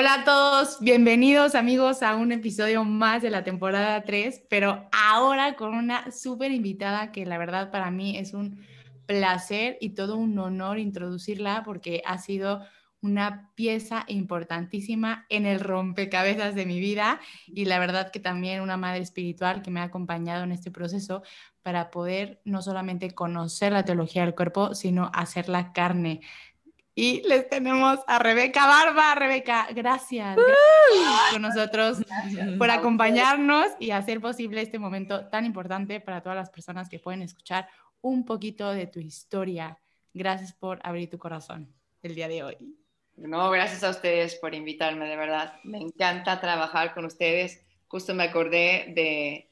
Hola a todos, bienvenidos amigos a un episodio más de la temporada 3, pero ahora con una súper invitada que la verdad para mí es un placer y todo un honor introducirla porque ha sido una pieza importantísima en el rompecabezas de mi vida y la verdad que también una madre espiritual que me ha acompañado en este proceso para poder no solamente conocer la teología del cuerpo, sino hacer la carne. Y les tenemos a Rebeca Barba. Rebeca, gracias, gracias con nosotros por acompañarnos y hacer posible este momento tan importante para todas las personas que pueden escuchar un poquito de tu historia. Gracias por abrir tu corazón el día de hoy. No, gracias a ustedes por invitarme, de verdad. Me encanta trabajar con ustedes. Justo me acordé de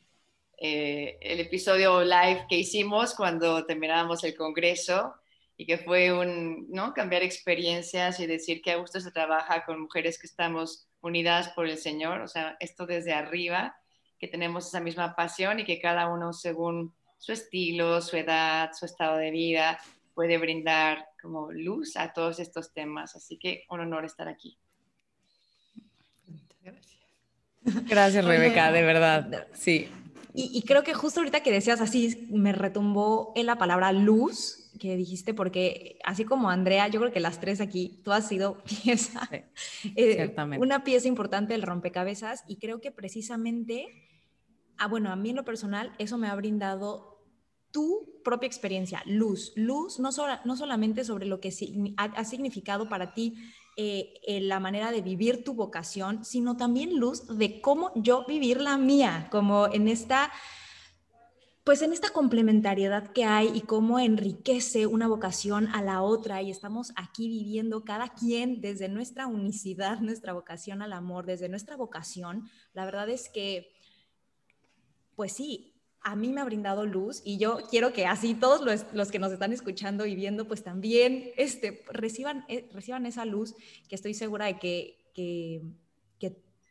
eh, el episodio live que hicimos cuando terminábamos el congreso y que fue un, ¿no? Cambiar experiencias y decir que a gusto se trabaja con mujeres que estamos unidas por el Señor, o sea, esto desde arriba, que tenemos esa misma pasión y que cada uno según su estilo, su edad, su estado de vida, puede brindar como luz a todos estos temas. Así que un honor estar aquí. Gracias. Gracias, Rebeca, de verdad. Sí. Y, y, creo que justo ahorita que decías así, me retumbó en la palabra luz, que dijiste, porque así como Andrea, yo creo que las tres aquí, tú has sido pieza, eh, una pieza importante del rompecabezas y creo que precisamente, ah, bueno, a mí en lo personal, eso me ha brindado tu propia experiencia, luz, luz no, no solamente sobre lo que ha, significado para ti eh, la manera de vivir tu vocación, sino también luz de cómo yo vivir la mía, como en esta pues en esta complementariedad que hay y cómo enriquece una vocación a la otra y estamos aquí viviendo cada quien desde nuestra unicidad, nuestra vocación al amor, desde nuestra vocación, la verdad es que, pues sí, a mí me ha brindado luz y yo quiero que así todos los, que nos están escuchando y viendo, pues también este, reciban, eh, reciban esa luz que estoy segura de que, que,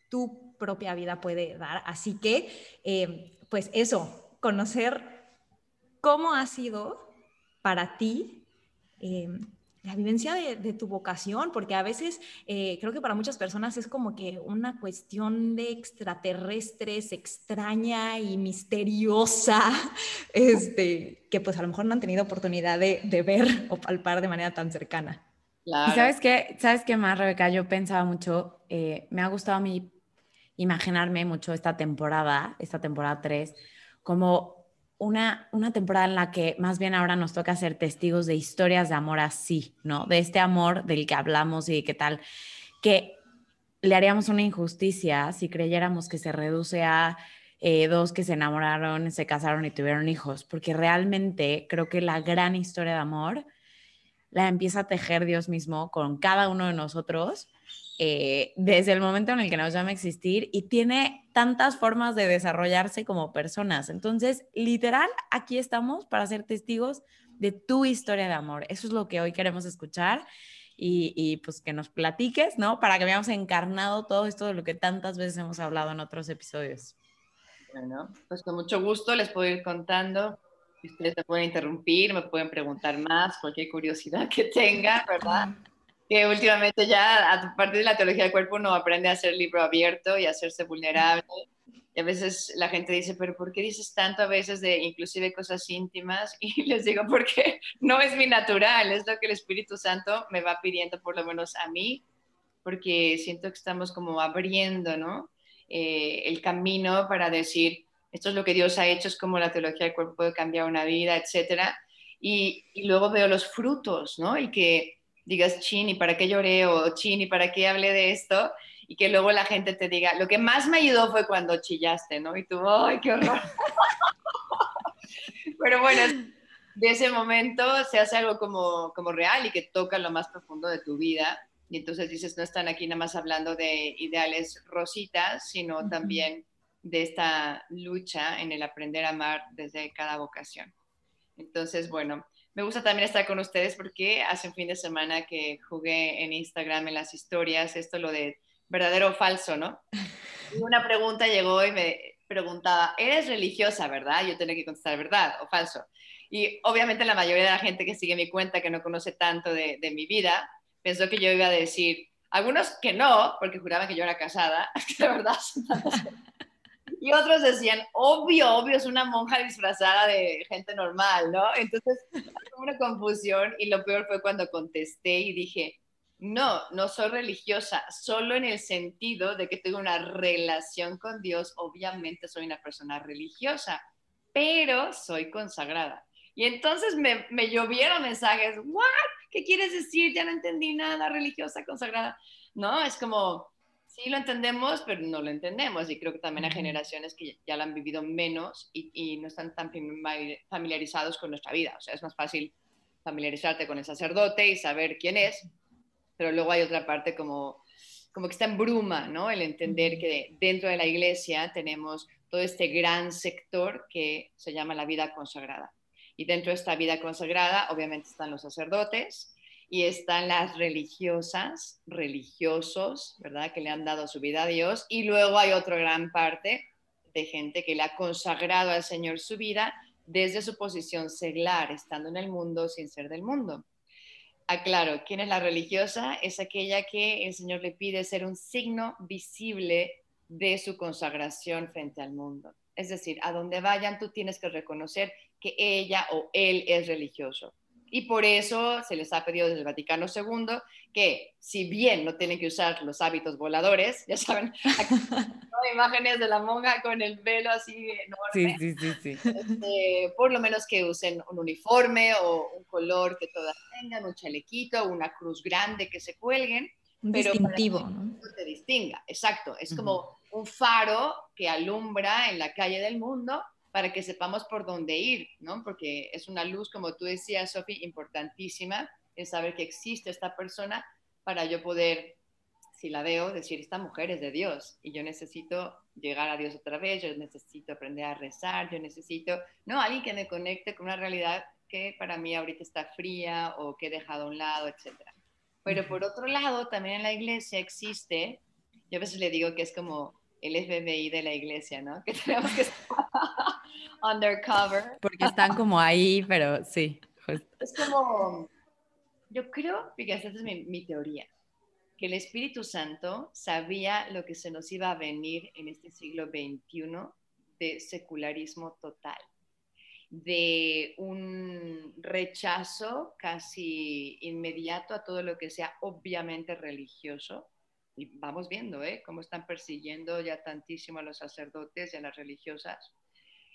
tu propia vida puede dar. Así que, eh, pues eso, conocer cómo ha sido para ti em, la vivencia de, tu vocación, porque a veces eh, creo que para muchas personas es como que una cuestión de extraterrestres extraña y misteriosa, este, que pues a lo mejor no han tenido oportunidad de, ver o palpar de manera tan cercana. Y sabes qué, sabes qué más, Rebeca, yo pensaba mucho, eh, me ha gustado a mí imaginarme mucho esta temporada, esta temporada 3, como una, una temporada en la que más bien ahora nos toca ser testigos de historias de amor así, ¿no? De este amor del que hablamos y de qué tal, que le haríamos una injusticia si creyéramos que se reduce a eh, dos que se enamoraron, se casaron y tuvieron hijos, porque realmente creo que la gran historia de amor la empieza a tejer Dios mismo con cada uno de nosotros eh, desde el momento en el que nos llama a existir y tiene tantas formas de desarrollarse como personas. Entonces, literal, aquí estamos para ser testigos de tu historia de amor. Eso es lo que hoy queremos escuchar y, y, pues que nos platiques, ¿no? Para que veamos encarnado todo esto de lo que tantas veces hemos hablado en otros episodios. Bueno, pues con mucho gusto les puedo ir contando. Ustedes me pueden interrumpir, me pueden preguntar más, cualquier curiosidad que tengan, ¿verdad? Que últimamente ya a partir de la teología del cuerpo uno aprende a ser libro abierto y a hacerse vulnerable. Y a veces la gente dice, pero ¿por qué dices tanto a veces de inclusive cosas íntimas? Y les digo, porque no es mi natural, es lo que el Espíritu Santo me va pidiendo, por lo menos a mí, porque siento que estamos como abriendo, ¿no? Eh, el camino para decir, esto es lo que Dios ha hecho, es como la teología del cuerpo puede cambiar una vida, etcétera. Y, y luego veo los frutos, ¿no? Y que digas, chin, ¿y para qué lloré? O chin, ¿y para qué hablé de esto? Y que luego la gente te diga, lo que más me ayudó fue cuando chillaste, ¿no? Y tú, ¡ay, qué horror! Pero bueno, de ese momento se hace algo como, como real y que toca lo más profundo de tu vida. Y entonces dices, no están aquí nada más hablando de ideales rositas, sino también de esta lucha en el aprender a amar desde cada vocación. Entonces, bueno, me gusta también estar con ustedes porque hace un fin de semana que jugué en Instagram en las historias, esto lo de verdadero o falso, ¿no? Y una pregunta llegó y me preguntaba, ¿eres religiosa, verdad? Yo tenía que contestar verdad o falso. Y obviamente la mayoría de la gente que sigue mi cuenta, que no conoce tanto de, mi vida, pensó que yo iba a decir, algunos que no, porque juraban que yo era casada, de verdad. Y otros decían, obvio, obvio, es una monja disfrazada de gente normal, ¿no? Entonces, una confusión y lo peor fue cuando contesté y dije, no, no soy religiosa, solo en el sentido de que tengo una relación con Dios, obviamente soy una persona religiosa, pero soy consagrada. Y entonces me, me llovieron mensajes, ¿what? ¿Qué quieres decir? Ya no entendí nada, religiosa, consagrada. No, es como, sí lo entendemos, pero no lo entendemos. Y creo que también hay generaciones que ya lo han vivido menos y, y no están tan familiarizados con nuestra vida. O sea, es más fácil familiarizarte con el sacerdote y saber quién es, pero luego hay otra parte como, como que está en bruma, ¿no? El entender que dentro de la iglesia tenemos todo este gran sector que se llama la vida consagrada. Y dentro de esta vida consagrada, obviamente están los sacerdotes y están las religiosas, religiosos, ¿verdad? Que le han dado su vida a Dios. Y luego hay otra gran parte de gente que le ha consagrado al Señor su vida desde su posición seglar, estando en el mundo sin ser del mundo aclaro, ¿quién es la religiosa? Es aquella que el Señor le pide ser un signo visible de su consagración frente al mundo. Es decir, a donde vayan tú tienes que reconocer que ella o él es religioso. Y por eso se les ha pedido desde el Vaticano II que, si bien no tienen que usar los hábitos voladores, ya saben, aquí, imágenes de la monja con el velo así enorme, sí, sí, sí, este, por lo menos que usen un uniforme o un color que todas tengan, un chalequito, una cruz grande que se cuelguen. Un pero distintivo, ¿no? te distinga, exacto. Es como un faro que alumbra en la calle del mundo para que sepamos por dónde ir, ¿no? Porque es una luz, como tú decías, Sofi, importantísima, en saber que existe esta persona para yo poder, si la veo, decir, esta mujer es de Dios y yo necesito llegar a Dios otra vez, yo necesito aprender a rezar, yo necesito, no, alguien que me conecte con una realidad que para mí ahorita está fría o que he dejado a un lado, etc. Pero por otro lado, también en la iglesia existe, yo a veces le digo que es como el FBI de la iglesia, ¿no? Que tenemos que estar undercover. Porque están como ahí, pero sí. Es como, yo creo, fíjate, esta es mi, mi, teoría, que el Espíritu Santo sabía lo que se nos iba a venir en este siglo XXI de secularismo total, de un rechazo casi inmediato a todo lo que sea obviamente religioso, y vamos viendo ¿eh? cómo están persiguiendo ya tantísimo a los sacerdotes y a las religiosas.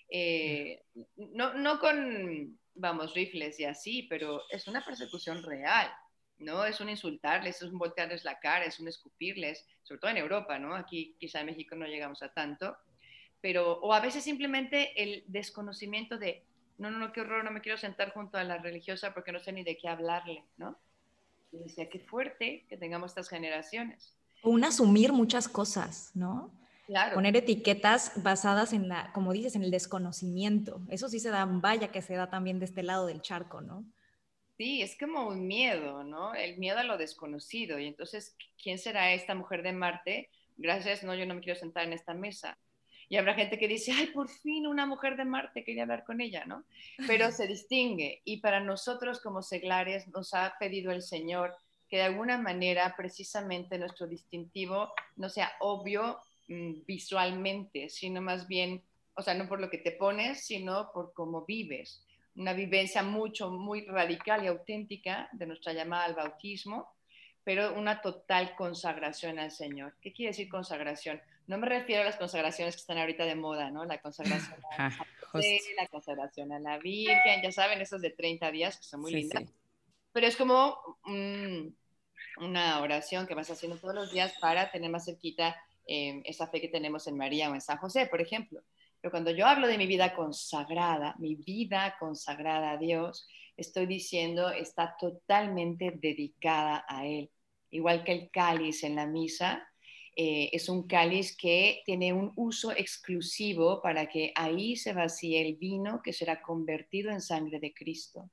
Eh, no, no con, vamos, rifles y así, pero es una persecución real, ¿no? Es un insultarles, es un voltearles la cara, es un escupirles, sobre todo en Europa, ¿no? Aquí quizá en México no llegamos a tanto, pero, o a veces simplemente el desconocimiento de, no, no, no, qué horror, no me quiero sentar junto a la religiosa porque no sé ni de qué hablarle, ¿no? Y decía, qué fuerte que tengamos estas generaciones un asumir muchas cosas, ¿no? Claro. Poner etiquetas basadas en la, como dices, en el desconocimiento. Eso sí se da, vaya que se da también de este lado del charco, ¿no? Sí, es como un miedo, ¿no? El miedo a lo desconocido. Y entonces, ¿quién será esta mujer de Marte? Gracias, no, yo no me quiero sentar en esta mesa. Y habrá gente que dice, ay, por fin una mujer de Marte, quería hablar con ella, ¿no? Pero se distingue. Y para nosotros como seglares nos ha pedido el Señor que de alguna manera precisamente nuestro distintivo no sea obvio mm, visualmente, sino más bien, o sea, no por lo que te pones, sino por cómo vives. Una vivencia mucho, muy radical y auténtica de nuestra llamada al bautismo, pero una total consagración al Señor. ¿Qué quiere decir consagración? No me refiero a las consagraciones que están ahorita de moda, ¿no? La consagración a José, la consagración a la Virgen, ya saben, esas de 30 días que son muy lindas. Pero es como una oración que vas haciendo todos los días para tener más cerquita eh, esa fe que tenemos en María o en San José, por ejemplo. Pero cuando yo hablo de mi vida consagrada, mi vida consagrada a Dios, estoy diciendo está totalmente dedicada a Él. Igual que el cáliz en la misa, eh, es un cáliz que tiene un uso exclusivo para que ahí se vacíe el vino que será convertido en sangre de Cristo.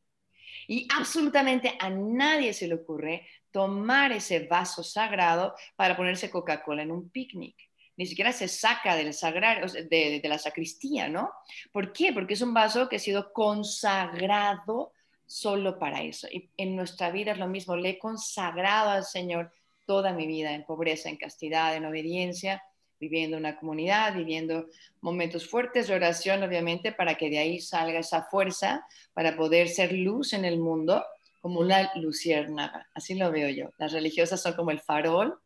Y absolutamente a nadie se le ocurre tomar ese vaso sagrado para ponerse Coca-Cola en un picnic. Ni siquiera se saca del sagrario, de, de la sacristía, ¿no? ¿Por qué? Porque es un vaso que ha sido consagrado solo para eso. Y en nuestra vida es lo mismo. Le he consagrado al Señor toda mi vida en pobreza, en castidad, en obediencia, viviendo una comunidad, viviendo momentos fuertes de oración, obviamente, para que de ahí salga esa fuerza para poder ser luz en el mundo como una luciérnaga. Así lo veo yo. Las religiosas son como el farol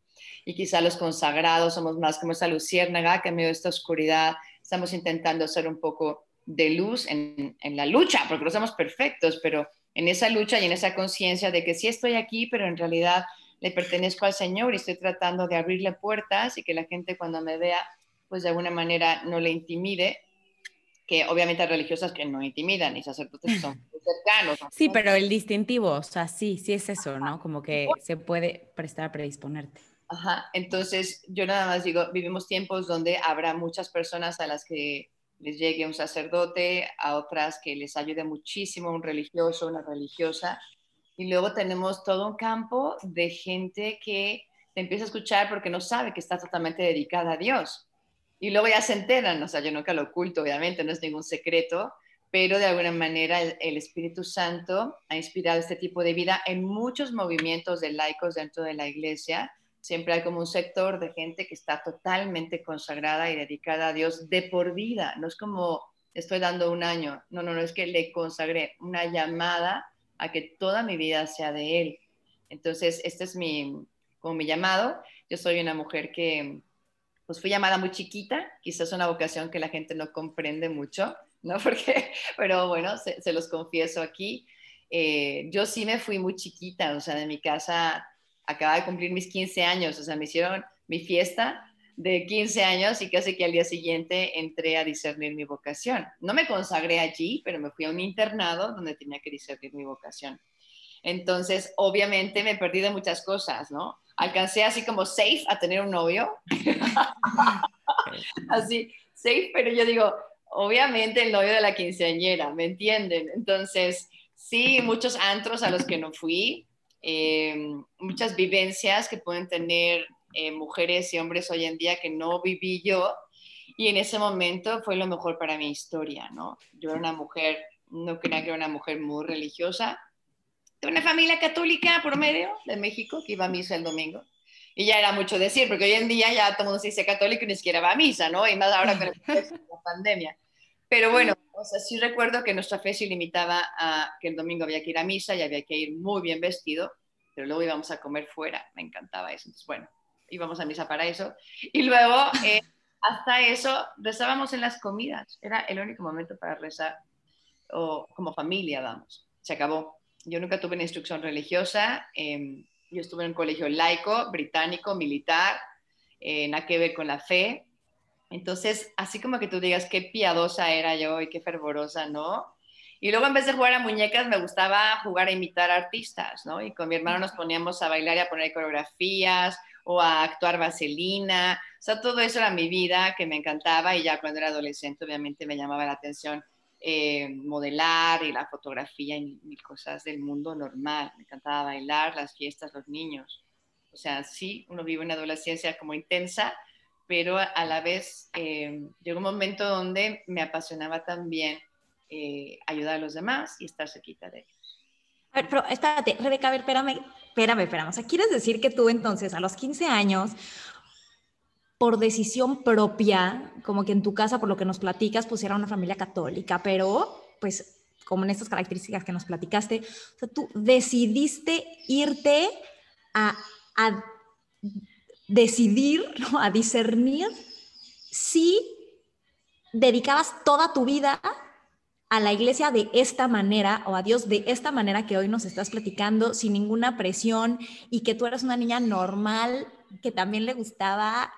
y quizá los consagrados somos más como esa luciérnaga que en medio de esta oscuridad estamos intentando ser un poco de luz en, en la lucha, porque no somos perfectos, pero en esa lucha y en esa conciencia de que sí estoy aquí, pero en realidad le pertenezco al Señor y estoy tratando de abrirle puertas y que la gente cuando me vea, pues de alguna manera no le intimide, que obviamente hay religiosas que no intimidan y sacerdotes son cercanos. Sí, pero el distintivo, o sea, sí, sí es eso, ¿no? Como que se puede prestar a predisponerte. Ajá, entonces yo nada más digo, vivimos tiempos donde habrá muchas personas a las que les llegue un sacerdote, a otras que les ayude muchísimo un religioso, una religiosa, y luego tenemos todo un campo de gente que te empieza a escuchar porque no sabe que está totalmente dedicada a Dios. Y luego ya se enteran, o sea, yo nunca lo oculto, obviamente, no es ningún secreto, pero de alguna manera el, Espíritu Santo ha inspirado este tipo de vida en muchos movimientos de laicos dentro de la iglesia. Siempre hay como un sector de gente que está totalmente consagrada y dedicada a Dios de por vida. No es como estoy dando un año, no, no, no es que le consagré una llamada a que toda mi vida sea de Él. Entonces, este es mi, como mi llamado. Yo soy una mujer que, pues fui llamada muy chiquita, quizás una vocación que la gente no comprende mucho, ¿no? Porque, pero bueno, se, los confieso aquí. Eh, yo sí me fui muy chiquita, o sea, de mi casa acababa de cumplir mis 15 años, o sea, me hicieron mi fiesta de 15 años y casi que al día siguiente entré a discernir mi vocación. No me consagré allí, pero me fui a un internado donde tenía que discernir mi vocación. Entonces, obviamente me perdí de muchas cosas, ¿no? Alcancé así como safe a tener un novio. así, safe, pero yo digo, obviamente el novio de la quinceañera, ¿me entienden? Entonces, sí, muchos antros a los que no fui, eh, muchas vivencias que pueden tener eh, mujeres y hombres hoy en día que no viví yo. Y en ese momento fue lo mejor para mi historia, ¿no? Yo era una mujer, no creía que era una mujer muy religiosa, de una familia católica promedio de México que iba a misa el domingo. Y ya era mucho decir, porque hoy en día ya todo el mundo se dice católico y ni siquiera va a misa, ¿no? Y más ahora con la pandemia. Pero bueno, o sea, sí recuerdo que nuestra fe se limitaba a que el domingo había que ir a misa y había que ir muy bien vestido, pero luego íbamos a comer fuera. Me encantaba eso. Entonces, bueno, íbamos a misa para eso. Y luego, eh, hasta eso, rezábamos en las comidas. Era el único momento para rezar, o como familia, vamos. Se acabó. Yo nunca tuve una instrucción religiosa. Em, yo estuve en un colegio laico, británico, militar, eh, nada que ver con la fe. Entonces, así como que tú digas qué piadosa era yo y qué fervorosa, ¿no? Y luego en vez de jugar a muñecas me gustaba jugar a imitar artistas, ¿no? Y con mi hermano nos poníamos a bailar y a poner coreografías o a actuar vaselina. O sea, todo eso era mi vida que me encantaba y ya cuando era adolescente obviamente me llamaba la atención eh, modelar y la fotografía y mil cosas del mundo normal. Me encantaba bailar, las fiestas, los niños. O sea, sí, uno vive una adolescencia como intensa, pero a la vez eh, llegó un momento donde me apasionaba también eh, ayudar a los demás y estar cerquita de ellos. A ver, pero espérate, Rebeca, a ver, espérame, espérame, espérame. O sea, ¿quieres decir que tú entonces a los 15 años, por decisión propia, como que en tu casa, por lo que nos platicas, pues era una familia católica, pero pues como en estas características que nos platicaste, o sea, tú decidiste irte a, a decidir, a discernir si dedicabas toda tu vida a la iglesia de esta manera o a Dios de esta manera que hoy nos estás platicando, sin ninguna presión y que tú eras una niña normal que también le gustaba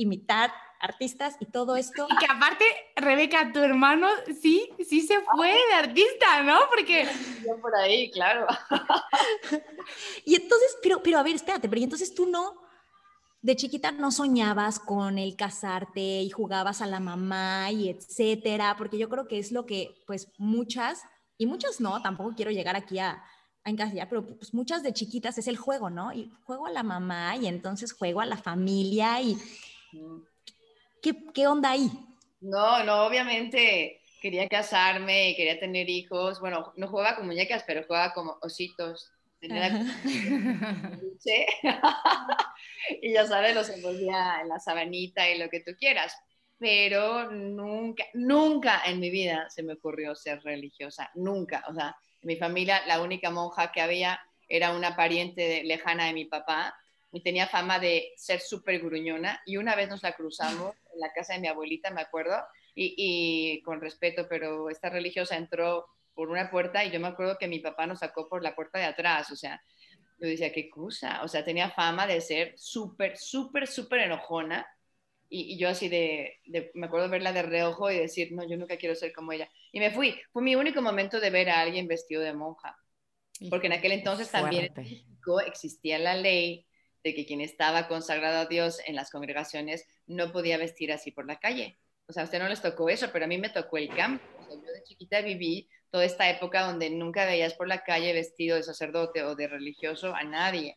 imitar artistas y todo esto. Y que aparte, Rebeca, tu hermano sí, sí se fue de artista, ¿no? Porque... Yo por ahí, claro. y entonces, pero, pero a ver, espérate, pero entonces tú no, de chiquita no soñabas con el casarte y jugabas a la mamá y etcétera, porque yo creo que es lo que, pues, muchas, y muchas no, tampoco quiero llegar aquí a, a encasillar, pero pues muchas de chiquitas es el juego, ¿no? Y juego a la mamá y entonces juego a la familia y... ¿Qué, qué onda ahí? No, no, obviamente quería casarme y quería tener hijos. Bueno, no jugaba con muñecas, pero jugaba como ositos. y ya sabes, los envolvía en la sabanita y lo que tú quieras. Pero nunca, nunca en mi vida se me ocurrió ser religiosa, nunca. O sea, en mi familia la única monja que había era una pariente lejana de mi papá y tenía fama de ser súper gruñona. Y una vez nos la cruzamos en la casa de mi abuelita, me acuerdo, y, y con respeto, pero esta religiosa entró por una puerta y yo me acuerdo que mi papá nos sacó por la puerta de atrás, o sea, yo decía, qué cosa, o sea, tenía fama de ser súper, súper, súper enojona y, yo así de, me acuerdo verla de reojo y decir, no, yo nunca quiero ser como ella. Y me fui, fue mi único momento de ver a alguien vestido de monja, porque en aquel entonces también en México existía la ley de que quien estaba consagrado a Dios en las congregaciones no podía vestir así por la calle. O sea, a usted no les tocó eso, pero a mí me tocó el campo. yo de chiquita viví toda esta época donde nunca veías por la calle vestido de sacerdote o de religioso a nadie.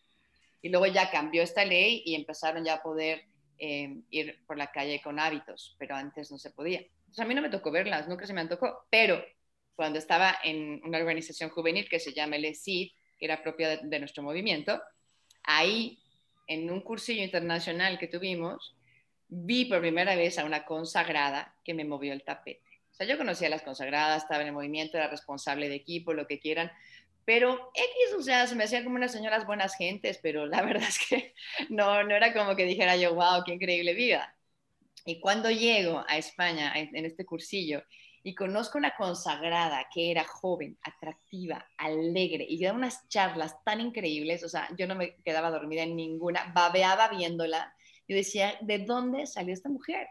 Y luego ya cambió esta ley y empezaron ya a poder eh, ir por la calle con hábitos, pero antes no se podía. Entonces a mí no me tocó verlas, nunca se me tocó, pero cuando estaba en una organización juvenil que se llama el ESID, que era propia de, nuestro movimiento, ahí en un cursillo internacional que tuvimos, vi por primera vez a una consagrada que me movió el tapete. O sea, yo conocía a las consagradas, estaba en el movimiento, era responsable de equipo, lo que quieran, pero X, o sea, se me hacían como unas señoras buenas gentes, pero la verdad es que no, no era como que dijera yo, wow, qué increíble vida. Y cuando llego a España en este cursillo y conozco una consagrada que era joven, atractiva, alegre y daba unas charlas tan increíbles, o sea, yo no me quedaba dormida en ninguna, babeaba viéndola. y decía, ¿de dónde salió esta mujer?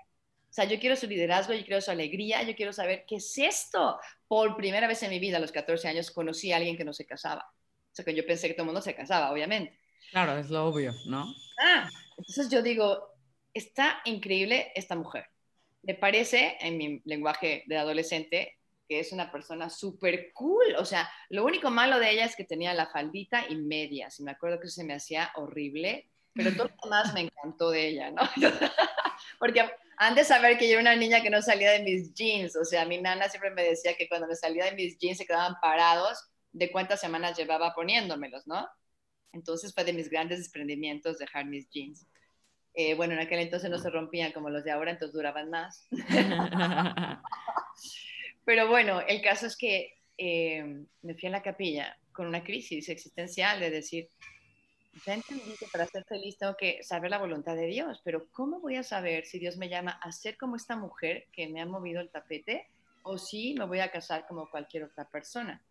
O sea, yo quiero su liderazgo, yo quiero su alegría, yo quiero saber qué es esto. Por primera vez en mi vida, a los 14 años, conocí a alguien que no se casaba. O sea, que yo pensé que todo el mundo se casaba, obviamente. Claro, es lo obvio, ¿no? Ah, entonces yo digo, está increíble esta mujer. Me parece, en mi lenguaje de adolescente, que es una persona súper cool. O sea, lo único malo de ella es que tenía la faldita y medias. Y me acuerdo que se me hacía horrible, pero todo lo demás me encantó de ella, ¿no? Porque antes de saber que yo era una niña que no salía de mis jeans, o sea, mi nana siempre me decía que cuando me salía de mis jeans se quedaban parados de cuántas semanas llevaba poniéndomelos, ¿no? Entonces fue de mis grandes desprendimientos dejar mis jeans. Eh, bueno, en aquel entonces no se rompían como los de ahora, entonces duraban más. Pero bueno, el caso es que eh, me fui a la capilla con una crisis existencial de decir, ya entendí que para ser feliz tengo que saber la voluntad de Dios, pero ¿cómo voy a saber si Dios me llama a ser como esta mujer que me ha movido el tapete o si me voy a casar como cualquier otra persona?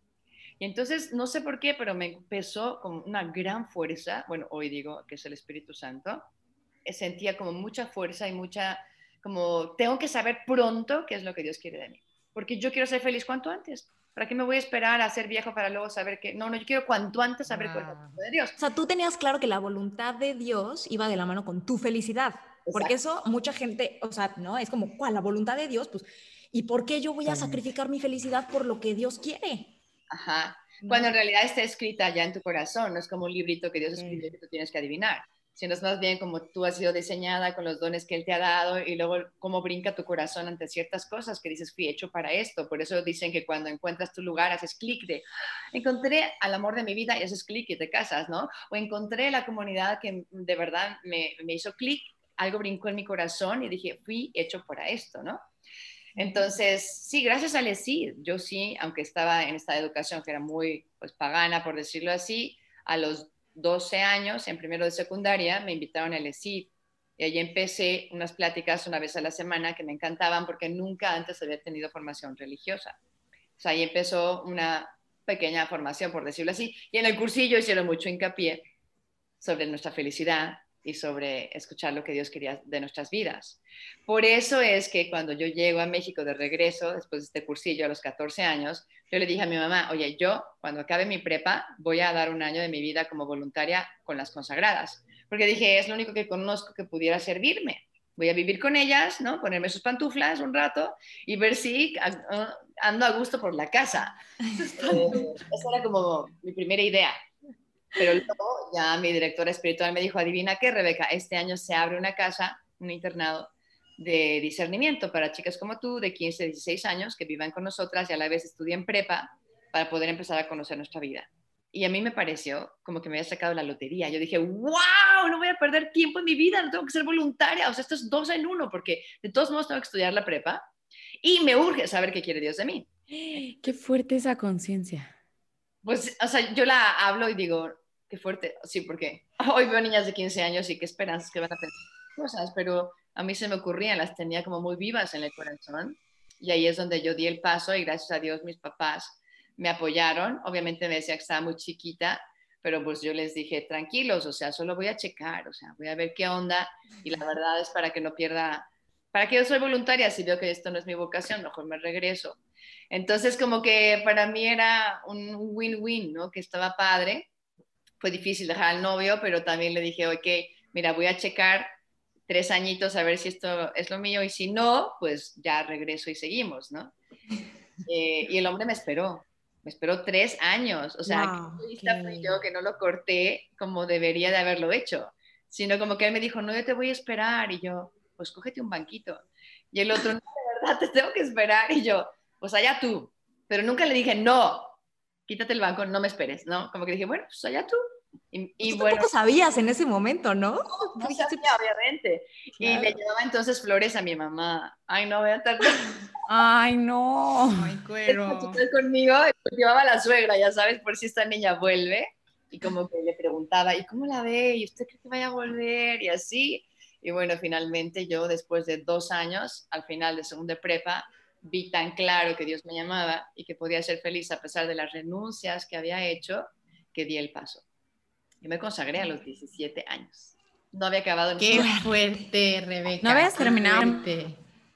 Y entonces, no sé por qué, pero me empezó con una gran fuerza, bueno, hoy digo que es el Espíritu Santo, sentía como mucha fuerza y mucha, como tengo que saber pronto qué es lo que Dios quiere de mí, porque yo quiero ser feliz cuanto antes. ¿Para qué me voy a esperar a ser viejo para luego saber que no, no, yo quiero cuanto antes saber cuál es la voluntad de Dios? O sea, tú tenías claro que la voluntad de Dios iba de la mano con tu felicidad, porque eso mucha gente, o sea, ¿no? Es como, ¿cuál? La voluntad de Dios, pues, ¿y por qué yo voy a sacrificar mi felicidad por lo que Dios quiere? Ajá. Cuando en realidad está escrita ya en tu corazón, no es como un librito que Dios escribió que tú tienes que adivinar sino es más bien como tú has sido diseñada con los dones que Él te ha dado y luego cómo brinca tu corazón ante ciertas cosas que dices, fui hecho para esto. Por eso dicen que cuando encuentras tu lugar haces clic de, encontré al amor de mi vida y haces clic y te casas, ¿no? O encontré la comunidad que de verdad me, me hizo clic, algo brincó en mi corazón y dije, fui hecho para esto, ¿no? Entonces, sí, gracias al ESID, yo sí, aunque estaba en esta educación que era muy pues, pagana, por decirlo así, a los 12 años, en primero de secundaria, me invitaron al ESID y ahí empecé unas pláticas una vez a la semana que me encantaban porque nunca antes había tenido formación religiosa. O sea, ahí empezó una pequeña formación, por decirlo así, y en el cursillo hicieron mucho hincapié sobre nuestra felicidad, y sobre escuchar lo que Dios quería de nuestras vidas. Por eso es que cuando yo llego a México de regreso, después de este cursillo a los 14 años, yo le dije a mi mamá, oye, yo cuando acabe mi prepa voy a dar un año de mi vida como voluntaria con las consagradas, porque dije, es lo único que conozco que pudiera servirme. Voy a vivir con ellas, ¿no? Ponerme sus pantuflas un rato y ver si ando a gusto por la casa. Eh, esa era como mi primera idea. Pero luego ya mi directora espiritual me dijo, adivina qué, Rebeca, este año se abre una casa, un internado de discernimiento para chicas como tú, de 15, 16 años, que vivan con nosotras y a la vez estudien prepa para poder empezar a conocer nuestra vida. Y a mí me pareció como que me había sacado la lotería. Yo dije, wow, no voy a perder tiempo en mi vida, no tengo que ser voluntaria. O sea, esto es dos en uno, porque de todos modos tengo que estudiar la prepa y me urge saber qué quiere Dios de mí. Qué fuerte esa conciencia. Pues, o sea, yo la hablo y digo, qué fuerte. Sí, porque hoy veo niñas de 15 años y qué esperanzas que van a pensar cosas, pero a mí se me ocurrían, las tenía como muy vivas en el corazón. Y ahí es donde yo di el paso y gracias a Dios mis papás me apoyaron. Obviamente me decía que estaba muy chiquita, pero pues yo les dije, tranquilos, o sea, solo voy a checar, o sea, voy a ver qué onda. Y la verdad es para que no pierda, para que yo soy voluntaria, si veo que esto no es mi vocación, mejor me regreso. Entonces, como que para mí era un win-win, ¿no? Que estaba padre fue difícil dejar al novio, pero también le dije, ok, mira, voy a checar tres añitos a ver si esto es lo mío y si no, pues ya regreso y seguimos, ¿no? Eh, y el hombre me esperó, me esperó tres años, o sea, wow, fui yo que no lo corté como debería de haberlo hecho, sino como que él me dijo, no, yo te voy a esperar y yo, pues cógete un banquito. Y el otro, no, de verdad, te tengo que esperar y yo, pues allá tú, pero nunca le dije, no, quítate el banco, no me esperes, ¿no? Como que dije, bueno, pues allá tú. Y, y bueno, tampoco sabías en ese momento, ¿no? No, sabía, obviamente. Y le llevaba entonces flores a mi mamá. Ay, no, voy a estar... Ay, no. Ay, cuero. conmigo, y llevaba a la suegra, ya sabes, por si esta niña vuelve. Y como que le preguntaba, ¿y cómo la ve? ¿Y usted cree que vaya a volver? Y así. Y bueno, finalmente yo, después de dos años, al final de segunda prepa, vi tan claro que Dios me llamaba y que podía ser feliz a pesar de las renuncias que había hecho, que di el paso. Yo me consagré a los 17 años. No había acabado. Qué fuerte, Rebeca. No habías terminado.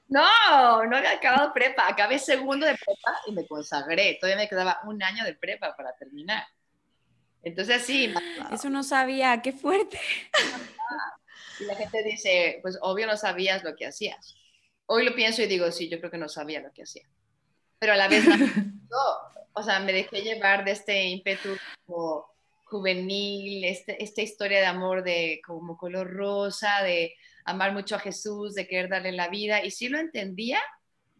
No, no había acabado prepa. Acabé segundo de prepa y me consagré. Todavía me quedaba un año de prepa para terminar. Entonces sí. Eso no sabía. Qué fuerte. Y la gente dice, pues obvio no sabías lo que hacías hoy lo pienso y digo, sí, yo creo que no sabía lo que hacía. Pero a la vez, no, o sea, me dejé llevar de este ímpetu como juvenil, este, esta historia de amor de como color rosa, de amar mucho a Jesús, de querer darle la vida, y sí lo entendía,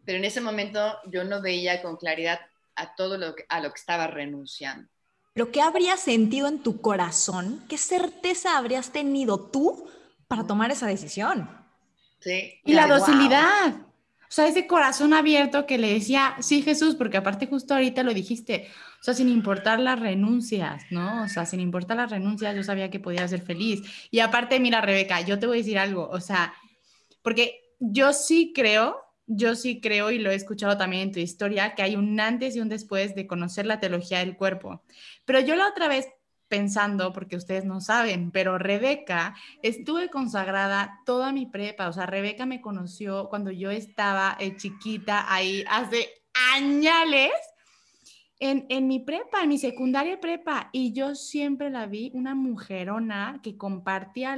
pero en ese momento yo no veía con claridad a todo lo que, a lo que estaba renunciando. ¿Lo que habrías sentido en tu corazón? ¿Qué certeza habrías tenido tú para tomar esa decisión? Y la docilidad. O sea, ese corazón abierto que le decía, sí, Jesús, porque aparte justo ahorita lo dijiste, o sea, sin importar las renuncias, ¿no? O sea, sin importar las renuncias, yo sabía que podía ser feliz. Y aparte, mira, Rebeca, yo te voy a decir algo, o sea, porque yo sí creo, yo sí creo, y lo he escuchado también en tu historia, que hay un antes y un después de conocer la teología del cuerpo. Pero yo la otra vez pensando, porque ustedes no saben, pero Rebeca estuve consagrada toda mi prepa, o sea, Rebeca me conoció cuando yo estaba eh, chiquita ahí hace añales. En, en, mi prepa, en mi secundaria prepa, y yo siempre la vi una mujerona que compartía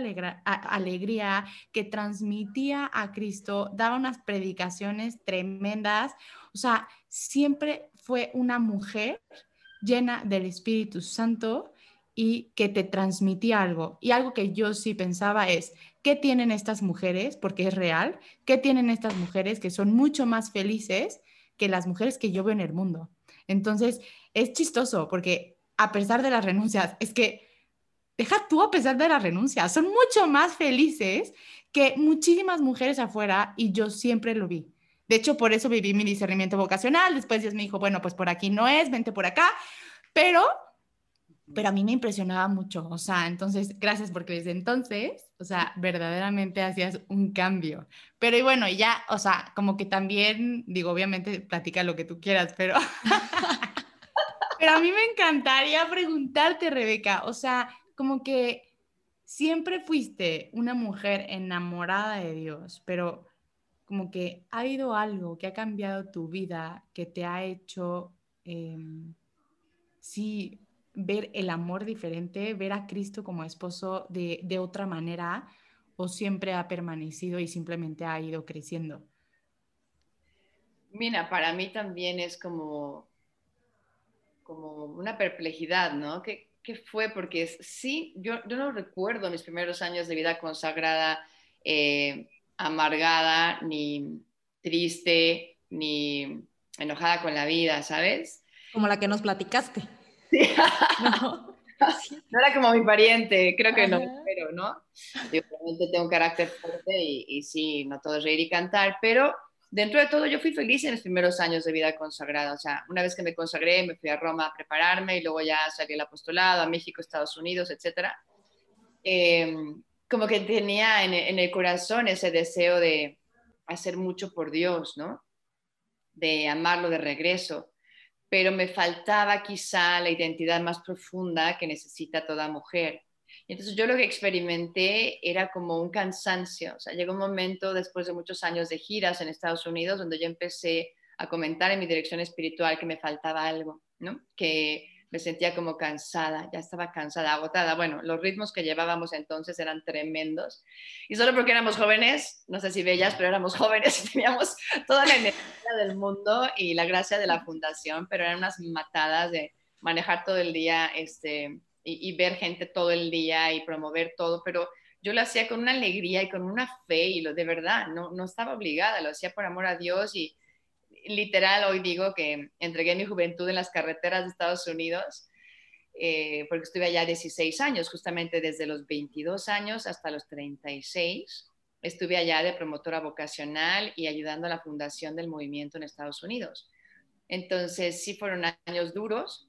alegría, que transmitía a Cristo, daba unas predicaciones tremendas, o sea, siempre fue una mujer llena del Espíritu Santo y que te transmitía algo. Y algo que yo sí pensaba es, ¿qué tienen estas mujeres? Porque es real, ¿qué tienen estas mujeres que son mucho más felices que las mujeres que yo veo en el mundo? Entonces, es chistoso porque a pesar de las renuncias, es que, deja tú a pesar de las renuncias, son mucho más felices que muchísimas mujeres afuera y yo siempre lo vi. De hecho, por eso viví mi discernimiento vocacional. Después Dios me dijo, bueno, pues por aquí no es, vente por acá. Pero pero a mí me impresionaba mucho, o sea, entonces, gracias porque desde entonces, o sea, verdaderamente hacías un cambio. Pero y bueno, ya, o sea, como que también, digo, obviamente platica lo que tú quieras, pero, pero a mí me encantaría preguntarte, Rebeca, o sea, como que siempre fuiste una mujer enamorada de Dios, pero como que ha habido algo que ha cambiado tu vida, que te ha hecho, em, sí, ver el amor diferente, ver a Cristo como esposo de, de otra manera, o siempre ha permanecido y simplemente ha ido creciendo? Mira, para mí también es como, como una perplejidad, ¿no? ¿Qué, qué fue? Porque sí, yo, yo, no recuerdo mis primeros años de vida consagrada eh, amargada, ni triste, ni enojada con la vida, ¿sabes? Como la que nos platicaste. No. no era como mi pariente, creo que no, pero no. Yo obviamente tengo un carácter fuerte y, y sí, no todo es reír y cantar, pero dentro de todo yo fui feliz en mis primeros años de vida consagrada. O sea, una vez que me consagré, me fui a Roma a prepararme y luego ya salí al apostolado, a México, Estados Unidos, etc. Em, como que tenía en, en, el corazón ese deseo de hacer mucho por Dios, ¿no? De amarlo de regreso. Pero me faltaba quizá la identidad más profunda que necesita toda mujer entonces yo lo que experimenté era como un cansancio. O sea, llegó un momento después de muchos años de giras en Estados Unidos donde yo empecé a comentar en mi dirección espiritual que me faltaba algo, ¿no? Que me sentía como cansada, ya estaba cansada, agotada. Bueno, los ritmos que llevábamos entonces eran tremendos. Y solo porque éramos jóvenes, no sé si bellas, pero éramos jóvenes y teníamos toda la energía del mundo y la gracia de la fundación, pero eran unas matadas de manejar todo el día este, y, ver gente todo el día y promover todo, pero yo lo hacía con una alegría y con una fe y lo de verdad, no, no estaba obligada, lo hacía por amor a Dios y literal hoy digo que entregué mi juventud en las carreteras de Estados Unidos eh, porque estuve allá 16 años, justamente desde los 22 años hasta los 36. Estuve allá de promotora vocacional y ayudando a la fundación del movimiento en Estados Unidos. Entonces, sí fueron años duros,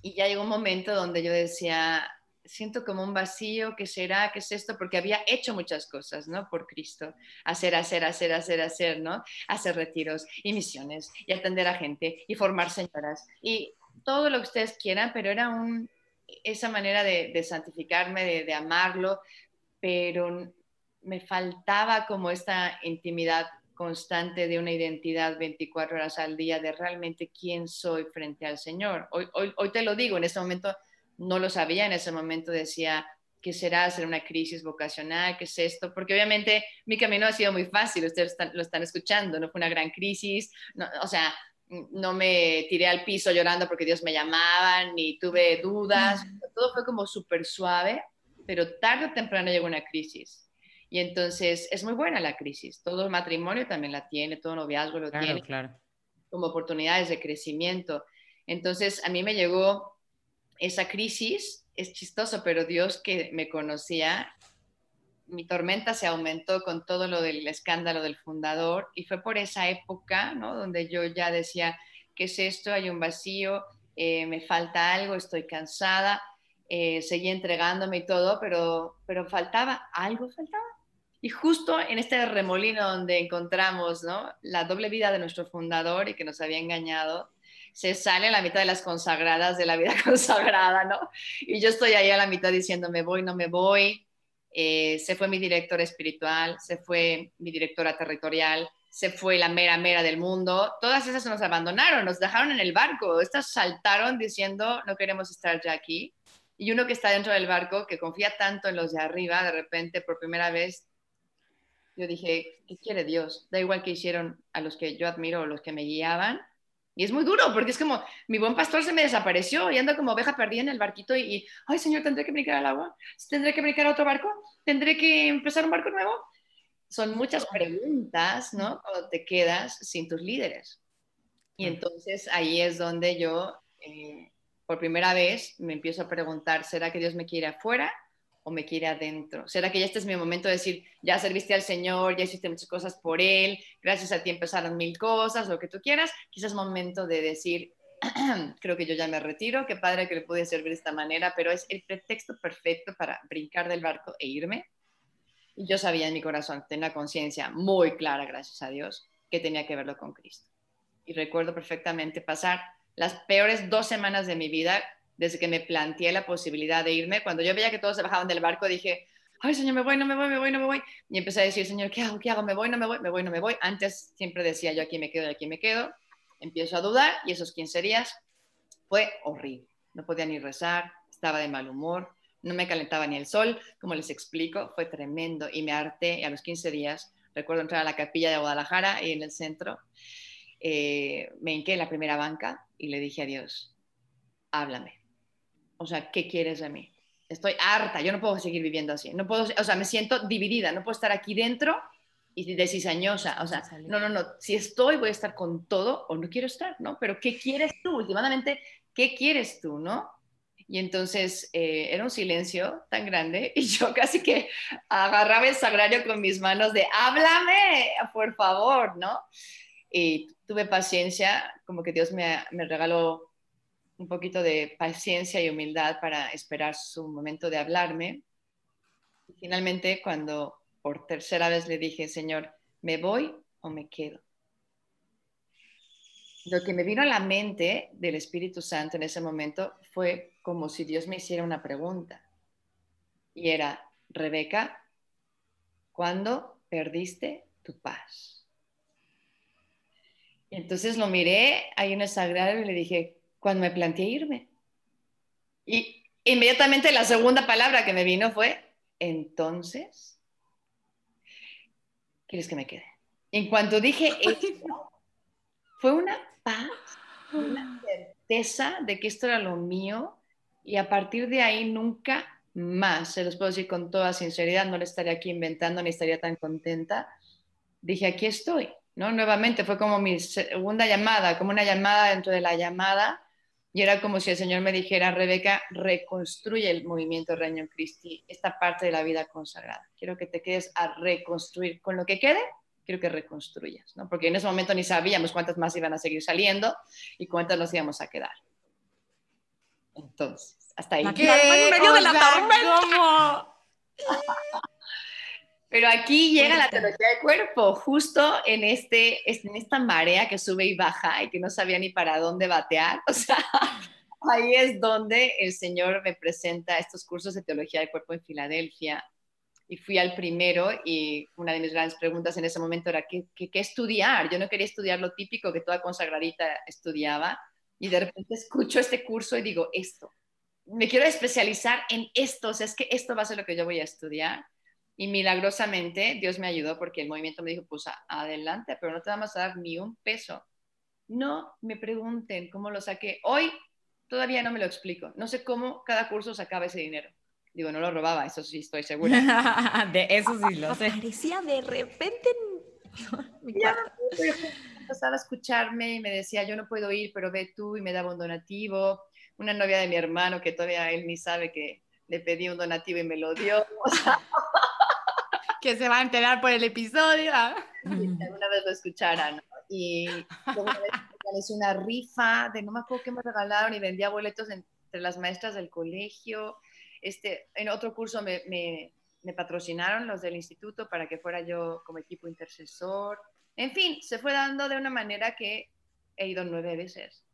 y ya llegó un momento donde yo decía, siento como un vacío, ¿qué será? ¿Qué es esto? Porque había hecho muchas cosas, ¿no? Por Cristo. Hacer, hacer, hacer, hacer, hacer, ¿no? Hacer retiros y misiones y atender a gente y formar señoras y todo lo que ustedes quieran, pero era un, esa manera de, santificarme, de, de amarlo, pero me faltaba como esta intimidad constante de una identidad 24 horas al día, de realmente quién soy frente al Señor. Hoy, hoy, hoy te lo digo, en ese momento no lo sabía, en ese momento decía, ¿qué será hacer una crisis vocacional? ¿Qué es esto? Porque obviamente mi camino ha sido muy fácil, ustedes lo están escuchando, no fue una gran crisis, o sea, no me tiré al piso llorando porque Dios me llamaba, ni tuve dudas, todo fue como súper suave, pero tarde o temprano llegó una crisis. Y entonces es muy buena la crisis. Todo matrimonio también la tiene, todo noviazgo lo tiene. Claro. Como oportunidades de crecimiento. Entonces a mí me llegó esa crisis. Es chistoso, pero Dios que me conocía, mi tormenta se aumentó con todo lo del escándalo del fundador. Y fue por esa época, ¿no? Donde yo ya decía, ¿qué es esto? Hay un vacío, eh, me falta algo, estoy cansada. Eh, seguí entregándome y todo, pero, pero faltaba, algo faltaba y justo en este remolino donde encontramos ¿no? la doble vida de nuestro fundador y que nos había engañado, se sale a la mitad de las consagradas de la vida consagrada, ¿no? Y yo estoy ahí a la mitad diciendo, me voy, no me voy. Eh, se fue mi director espiritual, se fue mi directora territorial, se fue la mera mera del mundo. Todas esas nos abandonaron, nos dejaron en el barco. Estas saltaron diciendo, no queremos estar ya aquí. Y uno que está dentro del barco, que confía tanto en los de arriba, de repente por primera vez yo dije, ¿qué quiere Dios? Da igual que hicieron a los que yo admiro o los que me guiaban. Y es muy duro, porque es como, mi buen pastor se me desapareció y anda como oveja perdida en el barquito y, ay Señor, ¿tendré que brincar al agua? ¿Tendré que brincar a otro barco? ¿Tendré que empezar un barco nuevo? Son muchas preguntas, ¿no? Cuando te quedas sin tus líderes. Y entonces ahí es donde yo, eh, por primera vez, me empiezo a preguntar, ¿será que Dios me quiere afuera o me quiere adentro? ¿Será que ya este es mi momento de decir, ya serviste al Señor, ya hiciste muchas cosas por Él, gracias a ti empezaron mil cosas, lo que tú quieras? Quizás momento de decir, creo que yo ya me retiro, qué padre que le pude servir de esta manera, pero es el pretexto perfecto para brincar del barco e irme. Y yo sabía en mi corazón, tenía conciencia muy clara, gracias a Dios, que tenía que verlo con Cristo. Y recuerdo perfectamente pasar las peores dos semanas de mi vida desde que me planteé la posibilidad de irme. Cuando yo veía que todos se bajaban del barco, dije, ay, Señor, me voy, no me voy, me voy, no me voy. Y empecé a decir, Señor, ¿qué hago? ¿Qué hago? Me voy, no me voy, me voy, no me voy. Antes siempre decía yo aquí me quedo, aquí me quedo. Empiezo a dudar y esos 15 días fue horrible. No podía ni rezar, estaba de mal humor, no me calentaba ni el sol, como les explico, fue tremendo y me harté y a los 15 días recuerdo entrar a la capilla de Guadalajara y en el centro eh, me hinqué en la primera banca y le dije a Dios, háblame. O sea, ¿qué quieres de mí? Estoy harta, yo no puedo seguir viviendo así. No puedo, o sea, me siento dividida, no puedo estar aquí dentro y de cizañosa. O sea, no, no, no, si estoy voy a estar con todo o no quiero estar, ¿no? Pero ¿qué quieres tú? Últimamente, ¿qué quieres tú, no? Y entonces eh, era un silencio tan grande y yo casi que agarraba el sagrario con mis manos de, háblame, por favor, ¿no? Y tuve paciencia, como que Dios me, me regaló un poquito de paciencia y humildad para esperar su momento de hablarme. Finalmente, cuando por tercera vez le dije, Señor, ¿me voy o me quedo? Lo que me vino a la mente del Espíritu Santo en ese momento fue como si Dios me hiciera una pregunta. Y era, Rebeca, ¿cuándo perdiste tu paz? Entonces lo miré ahí en el sagrario y le dije, cuando me planteé irme. Y inmediatamente la segunda palabra que me vino fue, entonces, ¿quieres que me quede? En cuanto dije eso, fue una paz, una certeza de que esto era lo mío y a partir de ahí nunca más, se los puedo decir con toda sinceridad, no le estaría aquí inventando ni estaría tan contenta. Dije, aquí estoy, ¿no? Nuevamente fue como mi segunda llamada, como una llamada dentro de la llamada y era como si el Señor me dijera, Rebeca, reconstruye el movimiento Reino Christi, esta parte de la vida consagrada. Quiero que te quedes a reconstruir con lo que quede quiero que reconstruyas, ¿no? Porque en ese momento ni sabíamos cuántas más iban a seguir saliendo y cuántas nos íbamos a quedar. Entonces, hasta ahí. ¿Qué? En medio de la tormenta. Pero aquí llega la teología del cuerpo, justo en, este, en esta marea que sube y baja y que no sabía ni para dónde batear. O sea, ahí es donde el Señor me presenta estos cursos de teología del cuerpo en Filadelfia y fui al primero y una de mis grandes preguntas en ese momento era ¿qué, qué, estudiar? Yo no quería estudiar lo típico que toda consagradita estudiaba y de repente escucho este curso y digo, esto, me quiero especializar en esto, o sea, es que esto va a ser lo que yo voy a estudiar. Y milagrosamente Dios me ayudó porque el movimiento me dijo, pues adelante, pero no te vamos a dar ni un peso. No me pregunten cómo lo saqué. Hoy todavía no me lo explico. No sé cómo cada curso sacaba ese dinero. Digo, no lo robaba, eso sí estoy segura. de eso sí lo sé. Aparecía de repente ya, empezaba a escucharme y me decía, yo no puedo ir, pero ve tú, y me daba un donativo. Una novia de mi hermano que todavía él ni sabe que le pedí un donativo y me lo dio. que se va a enterar por el episodio. ¿ah? alguna vez lo escucharan. Y una vez una rifa de no me acuerdo qué me regalaron y vendía boletos entre las maestras del colegio este, en otro curso me, me, patrocinaron los del instituto para que fuera yo como equipo intercesor. En fin, se fue dando de una manera que he ido nueve veces.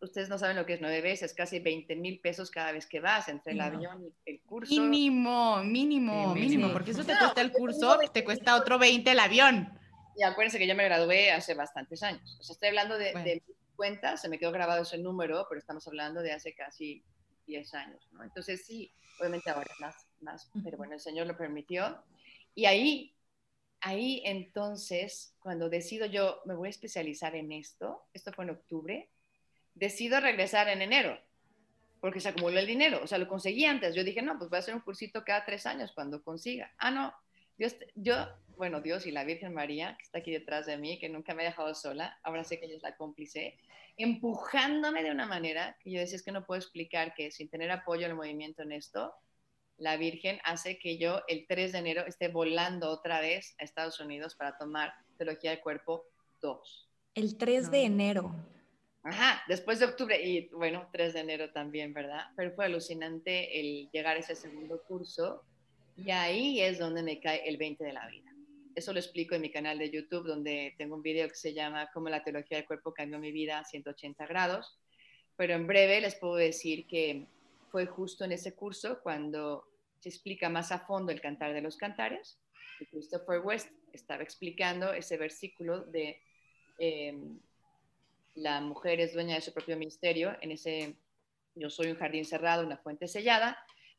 Ustedes no saben lo que es nueve veces, casi 20 mil pesos cada vez que vas entre el avión y el curso. Mínimo, mínimo, mínimo, porque eso te cuesta el curso, te cuesta otro 20 el avión. Y acuérdense que yo me gradué hace bastantes años. O sea, estoy hablando de, de cuenta, se me quedó grabado ese número, pero estamos hablando de hace casi 10 años, ¿no? Entonces sí, obviamente ahora es más, más, pero bueno, el Señor lo permitió. Y ahí, ahí entonces, cuando decido yo, me voy a especializar en esto, esto fue en octubre, decido regresar en enero, porque se acumuló el dinero, o sea, lo conseguí antes. Yo dije, no, pues voy a hacer un cursito cada tres años cuando consiga. Ah, no, Dios, yo, bueno, Dios y la Virgen María, que está aquí detrás de mí, que nunca me ha dejado sola, ahora sé que ella es la cómplice, empujándome de una manera que yo decía, es que no puedo explicar que sin tener apoyo del movimiento en esto, la Virgen hace que yo el 3 de enero esté volando otra vez a Estados Unidos para tomar Teología del Cuerpo 2. El 3 de enero. Ajá, después de octubre, y bueno, 3 de enero también, ¿verdad? Pero fue alucinante el llegar a ese segundo curso y ahí es donde me cae el 20 de la vida. Eso lo explico en mi canal de YouTube, donde tengo un video que se llama Cómo la teología del cuerpo cambió mi vida a 180 grados. Pero en breve les puedo decir que fue justo en ese curso cuando se explica más a fondo el cantar de los cantares. Y Christopher West estaba explicando ese versículo de em, la mujer es dueña de su propio ministerio, en ese yo soy un jardín cerrado, una fuente sellada,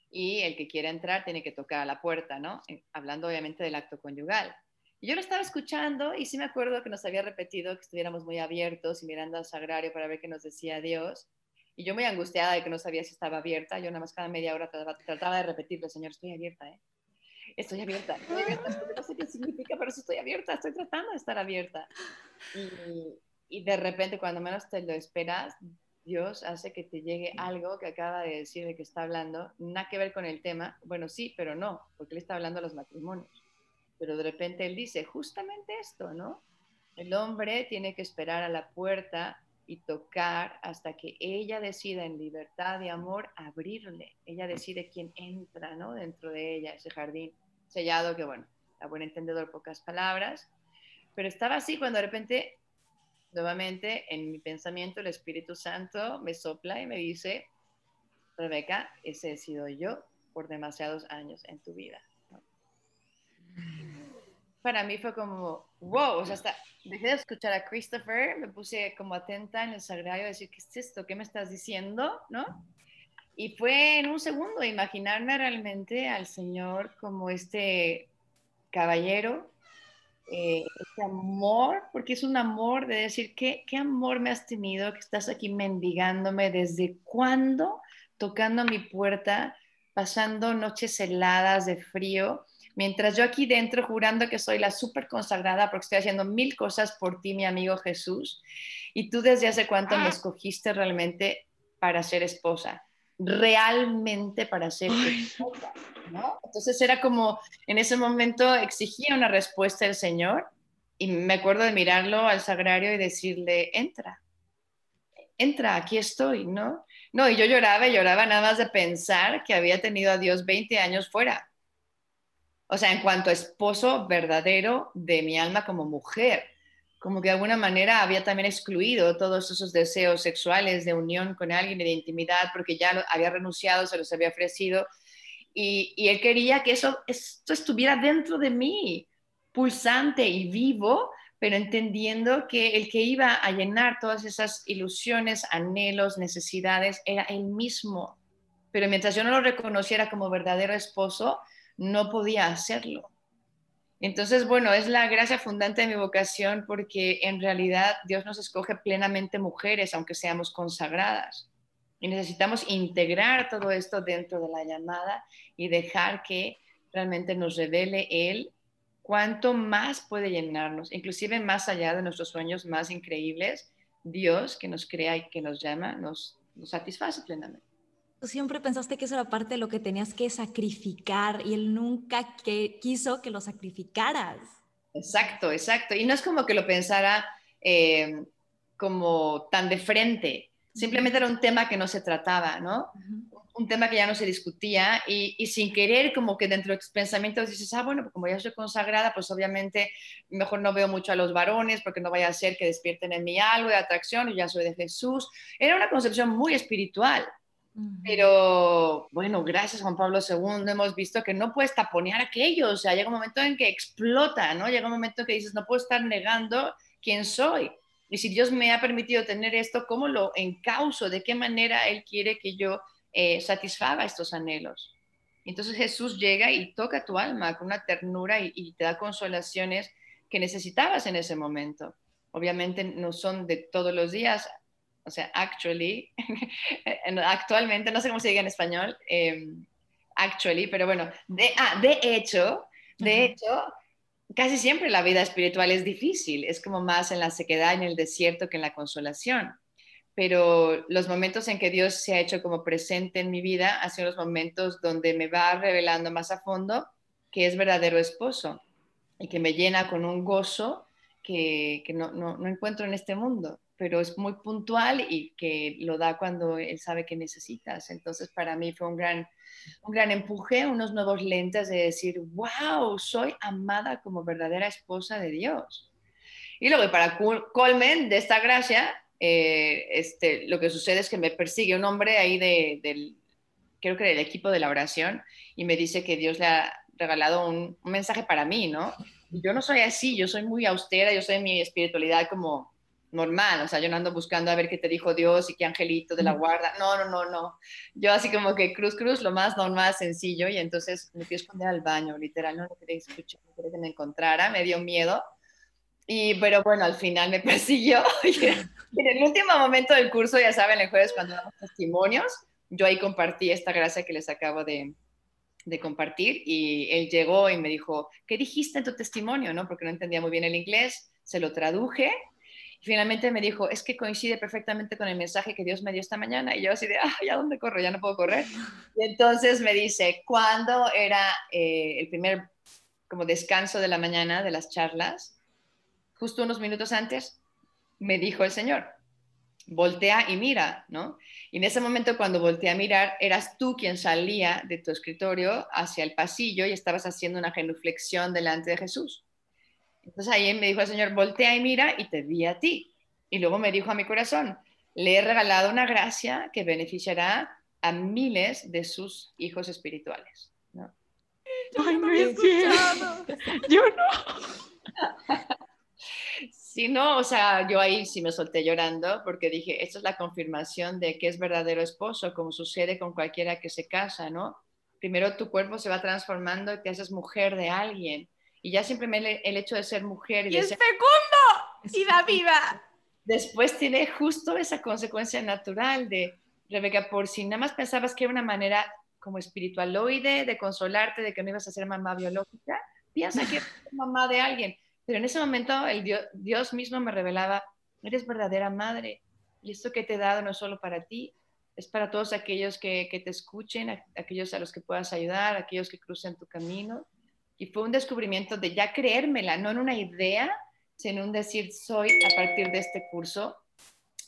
y el que quiera entrar tiene que tocar a la puerta, ¿no? Hablando obviamente del acto conyugal. Y yo lo estaba escuchando y sí me acuerdo que nos había repetido que estuviéramos muy abiertos y mirando al sagrario para ver qué nos decía Dios. Y yo muy angustiada de que no sabía si estaba abierta, yo nada más cada media hora trataba, de repetirle, Señor, estoy abierta, ¿eh? Estoy abierta, estoy abierta, no sé qué significa, pero estoy abierta, estoy tratando de estar abierta. Y, y de repente, cuando menos te lo esperas, Dios hace que te llegue algo que acaba de decir de que está hablando, nada que ver con el tema. Bueno, sí, pero no, porque él está hablando de los matrimonios. Pero de repente él dice justamente esto, ¿no? El hombre tiene que esperar a la puerta y tocar hasta que ella decida en libertad y amor abrirle. Ella decide quién entra, ¿no? Dentro de ella, ese jardín sellado que, bueno, a buen entendedor, pocas palabras. Pero estaba así cuando de repente nuevamente en mi pensamiento el Espíritu Santo me sopla y me dice, Rebeca, ese he sido yo por demasiados años en tu vida. Para mí fue como, wow, o sea, hasta dejé de escuchar a Christopher, me puse como atenta en el sagrario decir, ¿qué es esto? ¿Qué me estás diciendo? ¿No? Y fue en un segundo imaginarme realmente al Señor como este caballero eh, este amor, porque es un amor de decir, ¿qué, ¿qué amor me has tenido que estás aquí mendigándome? ¿Desde cuándo? Tocando mi puerta, pasando noches heladas de frío, mientras yo aquí dentro jurando que soy la súper consagrada porque estoy haciendo mil cosas por ti, mi amigo Jesús, y tú desde hace cuánto me ah. escogiste realmente para ser esposa realmente para ser esposa, ¿no? Entonces era como, en ese momento exigía una respuesta del Señor y me acuerdo de mirarlo al sagrario y decirle, entra, entra, aquí estoy, ¿no? No, y yo lloraba y lloraba nada más de pensar que había tenido a Dios 20 años fuera. O sea, en cuanto a esposo verdadero de mi alma como mujer como que de alguna manera había también excluido todos esos deseos sexuales de unión con alguien y de intimidad porque ya había renunciado, se los había ofrecido y, y, él quería que eso esto estuviera dentro de mí, pulsante y vivo, pero entendiendo que el que iba a llenar todas esas ilusiones, anhelos, necesidades era él mismo. Pero mientras yo no lo reconociera como verdadero esposo, no podía hacerlo. Entonces, bueno, es la gracia fundante de mi vocación porque en realidad Dios nos escoge plenamente mujeres, aunque seamos consagradas. Y necesitamos integrar todo esto dentro de la llamada y dejar que realmente nos revele Él cuánto más puede llenarnos, inclusive más allá de nuestros sueños más increíbles, Dios que nos crea y que nos llama, nos, nos satisface plenamente siempre pensaste que eso era parte de lo que tenías que sacrificar y él nunca que quiso que lo sacrificaras. Exacto, exacto. Y no es como que lo pensara eh, como tan de frente, simplemente era un tema que no se trataba, ¿no? Un tema que ya no se discutía y, y, sin querer como que dentro de tus pensamientos dices, ah, bueno, como ya soy consagrada, pues obviamente mejor no veo mucho a los varones porque no vaya a ser que despierten en mí algo de atracción y ya soy de Jesús. Era una concepción muy espiritual, pero bueno, gracias Juan Pablo II hemos visto que no puedes taponear aquello, o sea, llega un momento en que explota, ¿no? Llega un momento en que dices, no puedo estar negando quién soy. Y si Dios me ha permitido tener esto, ¿cómo lo encauso? ¿De qué manera Él quiere que yo eh, satisfaga estos anhelos? Entonces Jesús llega y toca tu alma con una ternura y, y te da consolaciones que necesitabas en ese momento. Obviamente no son de todos los días, o sea, actually, actualmente, no sé cómo se diga en español, em, actually, pero bueno, de, ah, de hecho, de hecho, casi siempre la vida espiritual es difícil, es como más en la sequedad, en el desierto que en la consolación. Pero los momentos en que Dios se ha hecho como presente en mi vida han sido los momentos donde me va revelando más a fondo que es verdadero esposo y que me llena con un gozo que, que no, no, no encuentro en este mundo pero es muy puntual y que lo da cuando él sabe que necesitas. Entonces, para mí fue un gran, un gran empuje, unos nuevos lentes de decir, wow, soy amada como verdadera esposa de Dios. Y luego, para colmen de esta gracia, eh, este, lo que sucede es que me persigue un hombre ahí de, del, creo que del equipo de la oración, y me dice que Dios le ha regalado un, un mensaje para mí, ¿no? Yo no soy así, yo soy muy austera, yo soy mi espiritualidad como normal, o sea, yo no ando buscando a ver qué te dijo Dios y qué angelito de la guarda, no, no, no, no, yo así como que cruz, cruz, lo más normal, sencillo, y entonces me fui a esconder al baño, literal, no quería escuchar, no quería que me encontrara, me dio miedo, y, pero bueno, al final me persiguió, y en el último momento del curso, ya saben, el jueves cuando damos testimonios, yo ahí compartí esta gracia que les acabo de, de compartir, y él llegó y me dijo, ¿qué dijiste en tu testimonio? ¿no? Porque no entendía muy bien el inglés, se lo traduje, finalmente me dijo, es que coincide perfectamente con el mensaje que Dios me dio esta mañana. Y yo así de, ah, ¿ya dónde corro? Ya no puedo correr. Y entonces me dice, ¿cuándo era eh, el primer como descanso de la mañana de las charlas? Justo unos minutos antes, me dijo el Señor, voltea y mira, ¿no? Y en ese momento cuando volteé a mirar, eras tú quien salía de tu escritorio hacia el pasillo y estabas haciendo una genuflexión delante de Jesús. Entonces ahí me dijo el Señor, voltea y mira y te vi a ti. Y luego me dijo a mi corazón, le he regalado una gracia que beneficiará a miles de sus hijos espirituales. ¿no? Ay, no es Yo no. Sí, no, o sea, yo ahí sí me solté llorando porque dije, esta es la confirmación de que es verdadero esposo, como sucede con cualquiera que se casa, ¿no? Primero tu cuerpo se va transformando y te haces mujer de alguien y ya simplemente el hecho de ser mujer. Y, y es fecundo y da vida. Después tiene justo esa consecuencia natural de, Rebeca, por si nada más pensabas que era una manera como espiritualoide de consolarte de que no ibas a ser mamá biológica, piensa que eres mamá de alguien. Pero en ese momento el Dios, Dios mismo me revelaba, eres verdadera madre. Y esto que te he dado no es solo para ti, es para todos aquellos que, que te escuchen, aquellos a los que puedas ayudar, aquellos que crucen tu camino. Y fue un descubrimiento de ya creérmela, no en una idea, sino en un decir, soy a partir de este curso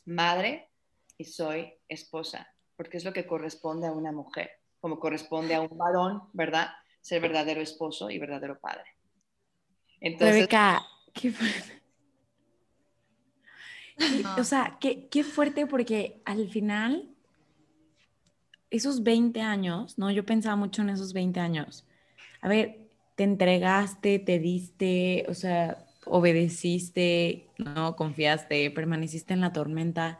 madre y soy esposa, porque es lo que corresponde a una mujer, como corresponde a un varón, ¿verdad? Ser verdadero esposo y verdadero padre. Entonces, Rebeca, qué fuerte. O sea, qué, qué fuerte porque al final, esos 20 años, ¿no? Yo pensaba mucho en esos 20 años. A ver, te entregaste, te diste, o sea, obedeciste, ¿no? Confiaste, permaneciste en la tormenta,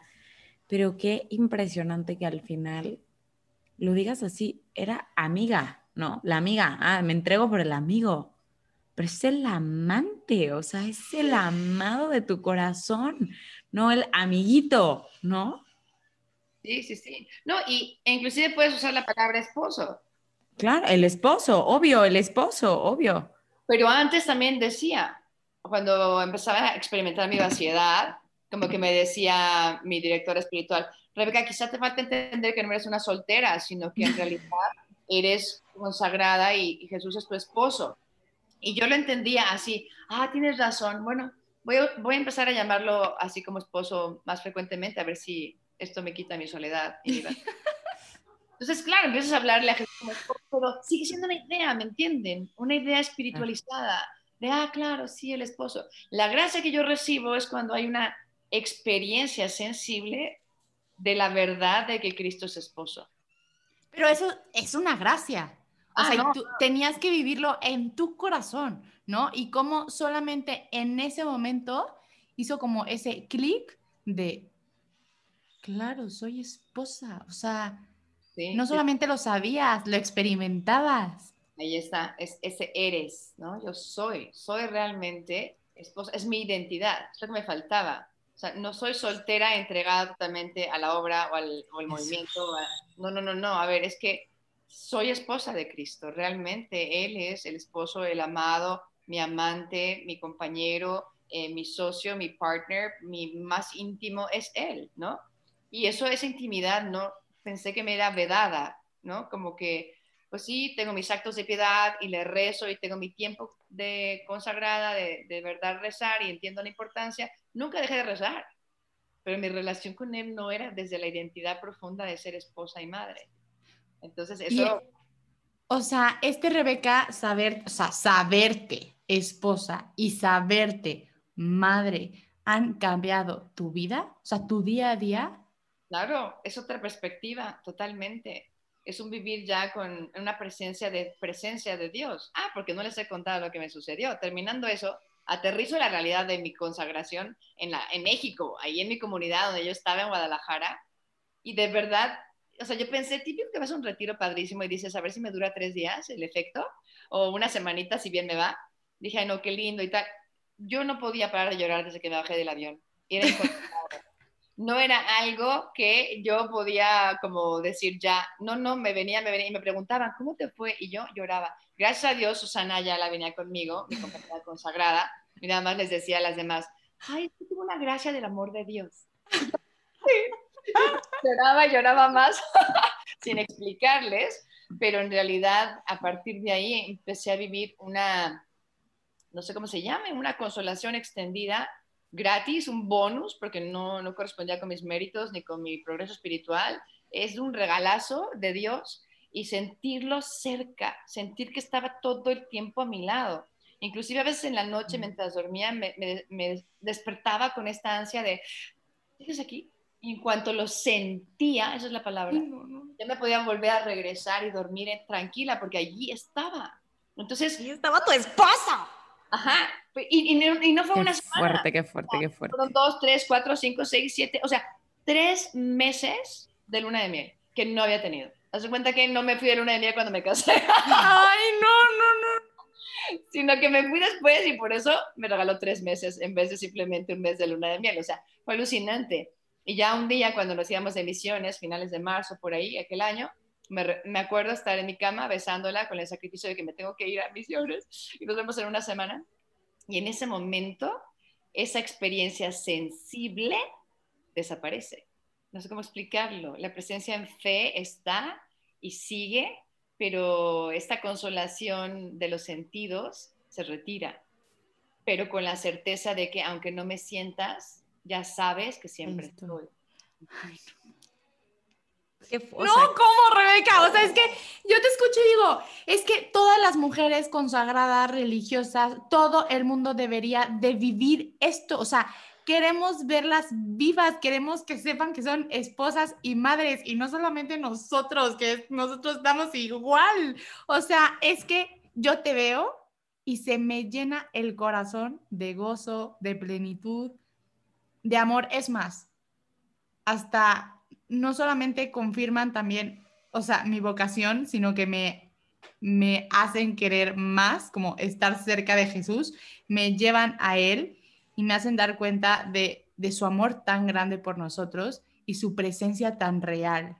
pero qué impresionante que al final lo digas así, era amiga, ¿no? La amiga, ah, me entrego por el amigo, pero es el amante, o sea, es el amado de tu corazón, no el amiguito, ¿no? Sí, sí, sí. No, y e inclusive puedes usar la palabra esposo. Claro, el esposo, obvio, el esposo, obvio. Pero antes también decía, cuando empezaba a experimentar mi vaciedad, como que me decía mi directora espiritual, Rebeca, quizá te falta entender que no eres una soltera, sino que en realidad eres consagrada y, Jesús es tu esposo. Y yo lo entendía así, ah, tienes razón, bueno, voy a, voy a empezar a llamarlo así como esposo más frecuentemente, a ver si esto me quita mi soledad. Y Entonces, claro, empiezas a hablarle a Jesús pero sigue siendo una idea, ¿me entienden? Una idea espiritualizada de, ah, claro, sí, el esposo. La gracia que yo recibo es cuando hay una experiencia sensible de la verdad de que Cristo es esposo. Pero eso es una gracia. O ah, sea, tú tenías que vivirlo en tu corazón, ¿no? Y cómo solamente en ese momento hizo como ese clic de, claro, soy esposa. O sea, no solamente lo sabías, lo experimentabas. Ahí está, es, ese eres, ¿no? Yo soy, soy realmente esposa, es mi identidad, es lo que me faltaba. O sea, no soy soltera entregada totalmente a la obra o al, movimiento. no, no, no, no. A ver, es que soy esposa de Cristo. Realmente Él es el esposo, el amado, mi amante, mi compañero, eh, mi socio, mi partner, mi más íntimo es Él, ¿no? Y eso, esa intimidad no, pensé que me era vedada, ¿no? Como que, pues sí, tengo mis actos de piedad y le rezo y tengo mi tiempo de consagrada, de, de verdad rezar y entiendo la importancia. Nunca dejé de rezar, pero mi relación con él no era desde la identidad profunda de ser esposa y madre. Entonces, eso... o sea, este Rebeca, saber, o sea, saberte esposa y saberte madre, ¿han cambiado tu vida? O sea, tu día a día Claro, es otra perspectiva, totalmente. es un vivir ya con una presencia de, presencia de Dios. Ah, porque no les he contado lo que me sucedió. Terminando eso, aterrizo la realidad de mi consagración en, la, en México, ahí en mi comunidad donde yo estaba en Guadalajara, y de verdad, o sea, yo pensé, típico que vas a un retiro padrísimo y dices, a ver si me dura tres días el efecto, o una semanita si bien me va. Dije, no, qué lindo y tal. Yo no podía parar de llorar desde que me bajé del avión. Era no era algo que yo podía como decir ya, no, no, me venía, me venía y me preguntaban, ¿cómo te fue? Y yo lloraba. Gracias a Dios, Susana ya la venía conmigo, mi compañera consagrada, y nada más les decía a las demás, ay, tuvo una gracia del amor de Dios. lloraba, lloraba más sin explicarles, pero en realidad a partir de ahí empecé a vivir una, no sé cómo se llame, una consolación extendida gratis, un bonus, porque no, no correspondía con mis méritos ni con mi progreso espiritual. Es un regalazo de Dios y sentirlo cerca, sentir que estaba todo el tiempo a mi lado. Inclusive a veces en la noche mientras dormía me, me, despertaba con esta ansia de, ¿sigues aquí? Y en cuanto lo sentía, esa es la palabra, ya me podía volver a regresar y dormir tranquila porque allí estaba. Entonces... Y estaba tu esposa. Ajá, y, y, no, fue una semana. Fuerte, qué fuerte, qué fuerte. Fueron dos, tres, cuatro, cinco, seis, siete, o sea, tres meses de luna de miel que no había tenido. Haz cuenta que no me fui de luna de miel cuando me casé. Ay, no, no, no. Sino que me fui después y por eso me regaló tres meses en vez de simplemente un mes de luna de miel. O sea, fue alucinante. Y ya un día cuando nos íbamos de misiones, finales de marzo, por ahí, aquel año, me, me, acuerdo estar en mi cama besándola con el sacrificio de que me tengo que ir a misiones y nos vemos en una semana. Y en ese momento, esa experiencia sensible desaparece. No sé cómo explicarlo. La presencia en fe está y sigue, pero esta consolación de los sentidos se retira. Pero con la certeza de que aunque no me sientas, ya sabes que siempre estoy. Ay, no, ¿cómo, Rebeca? O sea, es que yo te escucho y digo, es que todas las mujeres consagradas, religiosas, todo el mundo debería de vivir esto. O sea, queremos verlas vivas, queremos que sepan que son esposas y madres y no solamente nosotros, que nosotros estamos igual. O sea, es que yo te veo y se me llena el corazón de gozo, de plenitud, de amor. Es más, hasta no solamente confirman también, o sea, mi vocación, sino que me, me hacen querer más, como estar cerca de Jesús, me llevan a Él y me hacen dar cuenta de, de su amor tan grande por nosotros y su presencia tan real,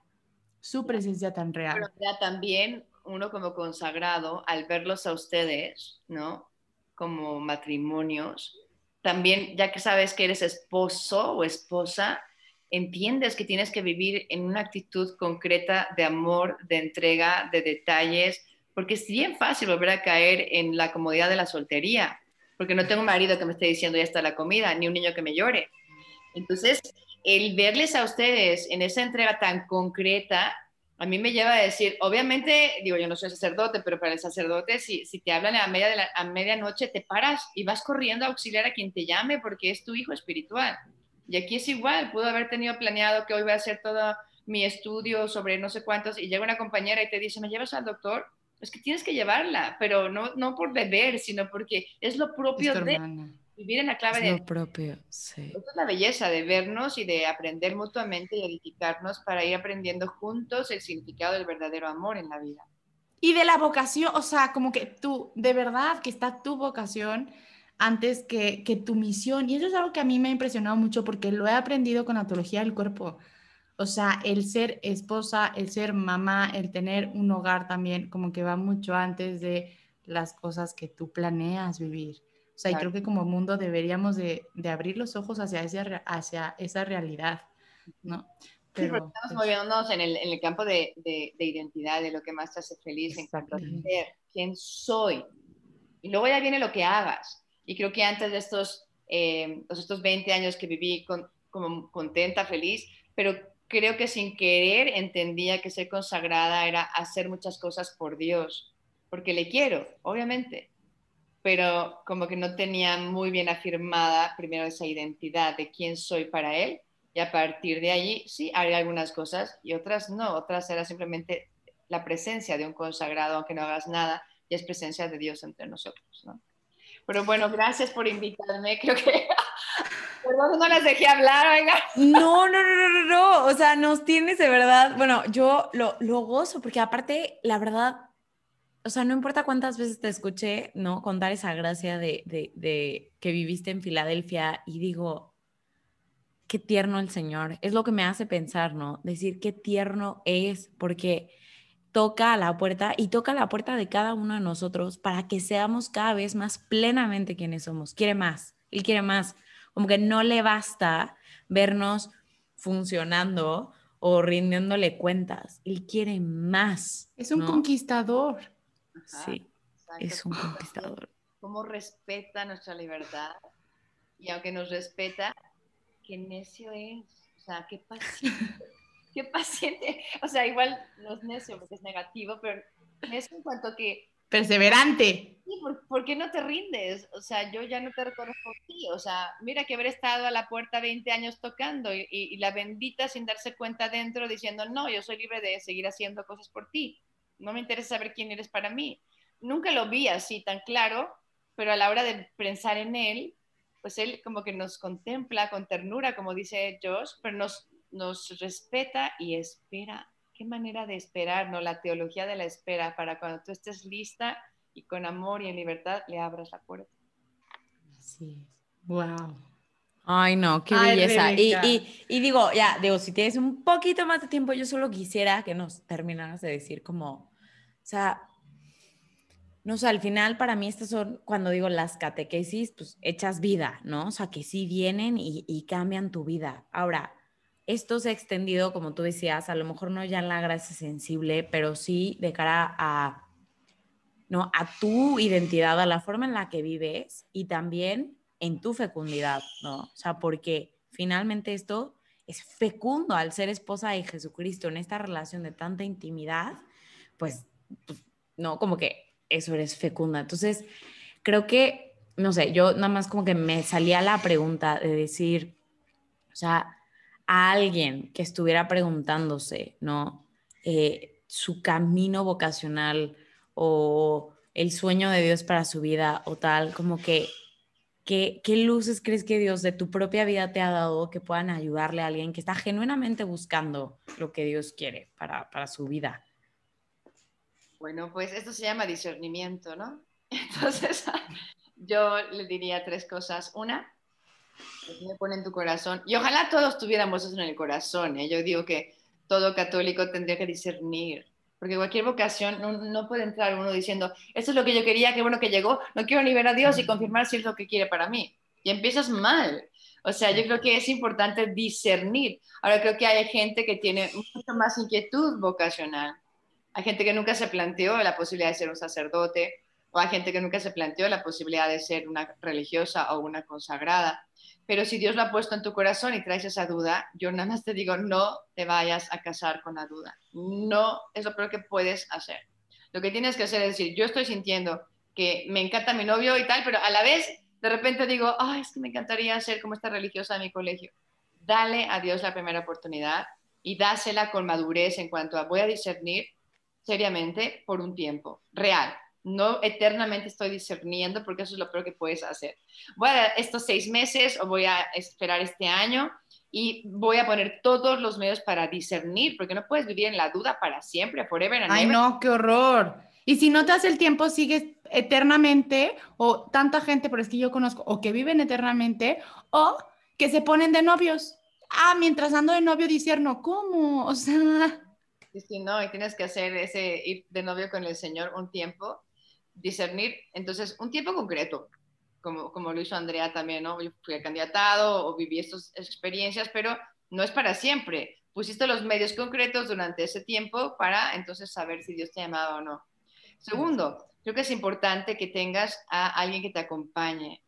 su presencia tan real. Ya también uno como consagrado, al verlos a ustedes, ¿no? Como matrimonios, también ya que sabes que eres esposo o esposa, entiendes que tienes que vivir en una actitud concreta de amor, de entrega, de detalles, porque es bien fácil volver a caer en la comodidad de la soltería, porque no tengo marido que me esté diciendo ya está la comida, ni un niño que me llore. Entonces, el verles a ustedes en esa entrega tan concreta, a mí me lleva a decir, obviamente, digo, yo no soy sacerdote, pero para el sacerdote, si, si te hablan a, media de a medianoche, te paras y vas corriendo a auxiliar a quien te llame porque es tu hijo espiritual. Y aquí es igual, pudo haber tenido planeado que hoy voy a hacer todo mi estudio sobre no sé cuántos y llega una compañera y te dice, ¿me llevas al doctor? Es que tienes que llevarla, pero no, no por deber, sino porque es lo propio de vivir en la clave es de... lo propio, sí. Esa es la belleza de vernos y de aprender mutuamente y edificarnos para ir aprendiendo juntos el significado del verdadero amor en la vida. Y de la vocación, o sea, como que tú, de verdad que está tu vocación antes que, que, tu misión. Y eso es algo que a mí me ha impresionado mucho porque lo he aprendido con la teología del cuerpo. O sea, el ser esposa, el ser mamá, el tener un hogar también, como que va mucho antes de las cosas que tú planeas vivir. O sea, y creo que como mundo deberíamos de, de abrir los ojos hacia, ese, hacia esa realidad, ¿no? Pero, sí, estamos pues moviéndonos en el, en el campo de, de, de, identidad, de lo que más te hace feliz, en cuanto a ser quién soy. Y luego ya viene lo que hagas. Y creo que antes de estos, eh, estos 20 años que viví con, como contenta, feliz, pero creo que sin querer entendía que ser consagrada era hacer muchas cosas por Dios, porque le quiero, obviamente, pero como que no tenía muy bien afirmada primero esa identidad de quién soy para Él, y a partir de allí sí, haré algunas cosas y otras no, otras era simplemente la presencia de un consagrado, aunque no hagas nada, y es presencia de Dios entre nosotros, ¿no? Pero bueno, gracias por invitarme. Creo que. Perdón, no las dejé hablar, oiga. No, no, no, no, no, O sea, nos tienes de verdad. Bueno, yo lo, lo gozo porque, aparte, la verdad, o sea, no importa cuántas veces te escuché, ¿no? Contar esa gracia de, de, de que viviste en Filadelfia y digo, qué tierno el Señor. Es lo que me hace pensar, ¿no? Decir qué tierno es, porque toca a la puerta y toca la puerta de cada uno de nosotros para que seamos cada vez más plenamente quienes somos. Quiere más, Él quiere más. Como que no le basta vernos funcionando o rindiéndole cuentas. Él quiere más. Es un conquistador. sí, es un conquistador. Cómo respeta nuestra libertad y aunque nos respeta, qué necio es. O sea, qué paciente qué paciente, o sea, igual no es necio porque es negativo, pero necio en cuanto que... Perseverante. Sí, ¿por, qué no te rindes? O sea, yo ya no te reconozco ti, o sea, mira que haber estado a la puerta 20 años tocando y, y, la bendita sin darse cuenta dentro diciendo, no, yo soy libre de seguir haciendo cosas por ti, no me interesa saber quién eres para mí. Nunca lo vi así tan claro, pero a la hora de pensar en él, pues él como que nos contempla con ternura, como dice Josh, pero nos, nos respeta y espera. Qué manera de esperar, ¿no? La teología de la espera para cuando tú estés lista y con amor y en libertad le abras la puerta. Así es. Wow. Ay, no, qué belleza. Y, y, digo, ya, digo, si tienes un poquito más de tiempo, yo solo quisiera que nos terminaras de decir como, o sea, no sé, al final para mí estas son, cuando digo las catequesis, pues hechas vida, ¿no? O sea, que sí vienen y, y cambian tu vida. Ahora, esto se ha extendido, como tú decías, a lo mejor no ya en la gracia sensible, pero sí de cara a, ¿no? a tu identidad, a la forma en la que vives y también en tu fecundidad, ¿no? O sea, porque finalmente esto es fecundo al ser esposa de Jesucristo en esta relación de tanta intimidad, pues, pues no, como que eso eres fecunda. Entonces, creo que, no sé, yo nada más como que me salía la pregunta de decir, o sea, a alguien que estuviera preguntándose, ¿no? Eh, su camino vocacional o el sueño de Dios para su vida o tal, como que, ¿qué luces crees que Dios de tu propia vida te ha dado que puedan ayudarle a alguien que está genuinamente buscando lo que Dios quiere para, para su vida? Bueno, pues esto se llama discernimiento, ¿no? Entonces, yo le diría tres cosas. Una, me pone en tu corazón. Y ojalá todos tuviéramos eso en el corazón. ¿eh? Yo digo que todo católico tendría que discernir. Porque cualquier vocación no, puede entrar uno diciendo, esto es lo que yo quería, qué bueno que llegó, no quiero ni ver a Dios y confirmar si es lo que quiere para mí. Y empiezas mal. O sea, yo creo que es importante discernir. Ahora creo que hay gente que tiene mucho más inquietud vocacional. Hay gente que nunca se planteó la posibilidad de ser un sacerdote, o hay gente que nunca se planteó la posibilidad de ser una religiosa o una consagrada. Pero si Dios lo ha puesto en tu corazón y traes esa duda, yo nada más te digo, no te vayas a casar con la duda. No es lo peor que puedes hacer. Lo que tienes que hacer es decir, yo estoy sintiendo que me encanta mi novio y tal, pero a la vez de repente digo, ay, es que me encantaría ser como esta religiosa de mi colegio. Dale a Dios la primera oportunidad y dásela con madurez en cuanto a voy a discernir seriamente por un tiempo real no eternamente estoy discerniendo porque eso es lo peor que puedes hacer. Voy a estos seis meses o voy a esperar este año y voy a poner todos los medios para discernir porque no puedes vivir en la duda para siempre, forever and Ay, no, qué horror. Y si no te hace el tiempo, sigues eternamente o tanta gente, pero es que yo conozco, o que viven eternamente o que se ponen de novios. Ah, mientras ando de novio discerno, ¿cómo? O sea... Sí, sí, no, y tienes que hacer ese ir de novio con el Señor un tiempo discernir, entonces, un tiempo concreto, como, como lo hizo Andrea también, ¿no? Yo fui candidatado o viví estas experiencias, pero no es para siempre. Pusiste los medios concretos durante ese tiempo para entonces saber si Dios te llamaba o no. Segundo, creo que es importante que tengas a alguien que te acompañe.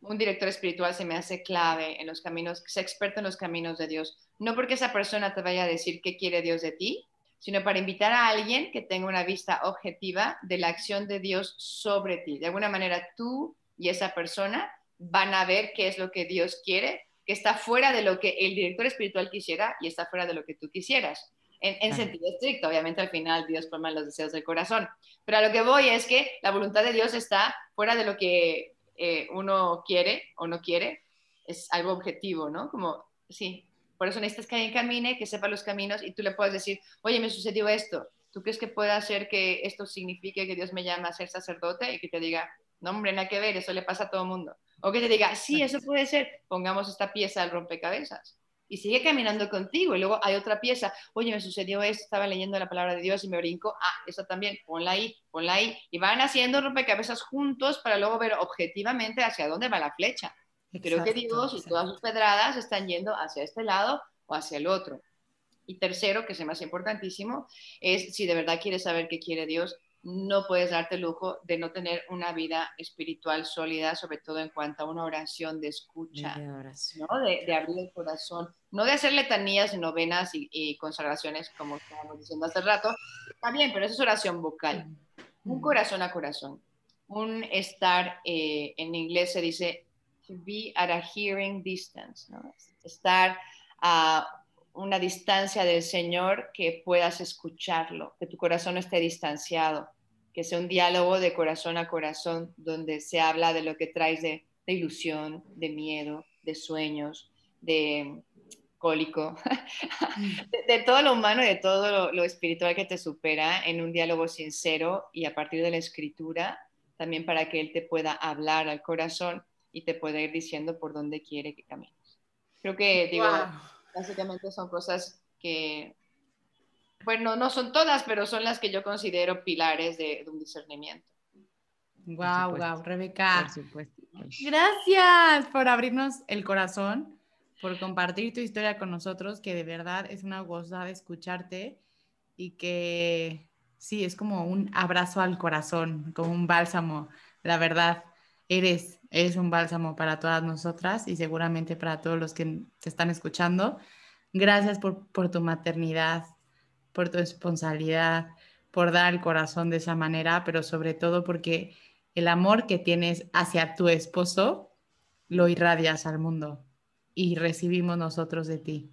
Un director espiritual se me hace clave en los caminos, que sea experto en los caminos de Dios. No porque esa persona te vaya a decir qué quiere Dios de ti, sino para invitar a alguien que tenga una vista objetiva de la acción de Dios sobre ti. De alguna manera tú y esa persona van a ver qué es lo que Dios quiere, que está fuera de lo que el director espiritual quisiera y está fuera de lo que tú quisieras. en, sentido estricto. Obviamente al final Dios forma los deseos del corazón. Pero a lo que voy es que la voluntad de Dios está fuera de lo que eh, uno quiere o no quiere. Es algo objetivo, ¿no? Como, sí, por eso necesitas que alguien camine, que sepa los caminos y tú le puedas decir, oye, me sucedió esto. ¿Tú crees que puede hacer que esto signifique que Dios me llama a ser sacerdote? Y que te diga, no, hombre, nada que ver, eso le pasa a todo el mundo. O que te diga, sí, eso puede ser, pongamos esta pieza al rompecabezas y sigue caminando contigo. Y luego hay otra pieza, oye, me sucedió esto, estaba leyendo la palabra de Dios y me brinco, ah, eso también, ponla ahí, ponla ahí. Y van haciendo rompecabezas juntos para luego ver objetivamente hacia dónde va la flecha. Creo que Dios y todas sus pedradas están yendo hacia este lado o hacia el otro. Y tercero, que es más importantísimo, es si de verdad quieres saber qué quiere Dios, no puedes darte el lujo de no tener una vida espiritual sólida, sobre todo en cuanto a una oración de escucha, ¿no? de, abrir el corazón, no de hacer letanías y novenas y, consagraciones como estábamos diciendo hace rato, también, pero eso es oración vocal, un corazón a corazón, un estar, eh, en inglés se dice to be at a hearing distance, ¿no? estar a una distancia del Señor que puedas escucharlo, que tu corazón esté distanciado, que sea un diálogo de corazón a corazón donde se habla de lo que traes de, ilusión, de miedo, de sueños, de cólico, de, todo lo humano y de todo lo, espiritual que te supera en un diálogo sincero y a partir de la escritura, también para que Él te pueda hablar al corazón y te pueda ir diciendo por dónde quiere que camines. Creo que, digo, básicamente son cosas que, bueno, no son todas, pero son las que yo considero pilares de, un discernimiento. Wow, wow, Rebeca. Por supuesto. Gracias por abrirnos el corazón, por compartir tu historia con nosotros, que de verdad es una gozada escucharte y que sí, es como un abrazo al corazón, como un bálsamo. La verdad, eres, eres un bálsamo para todas nosotras y seguramente para todos los que te están escuchando. Gracias por, por tu maternidad, por tu responsabilidad, por dar el corazón de esa manera, pero sobre todo porque el amor que tienes hacia tu esposo lo irradias al mundo y recibimos nosotros de ti.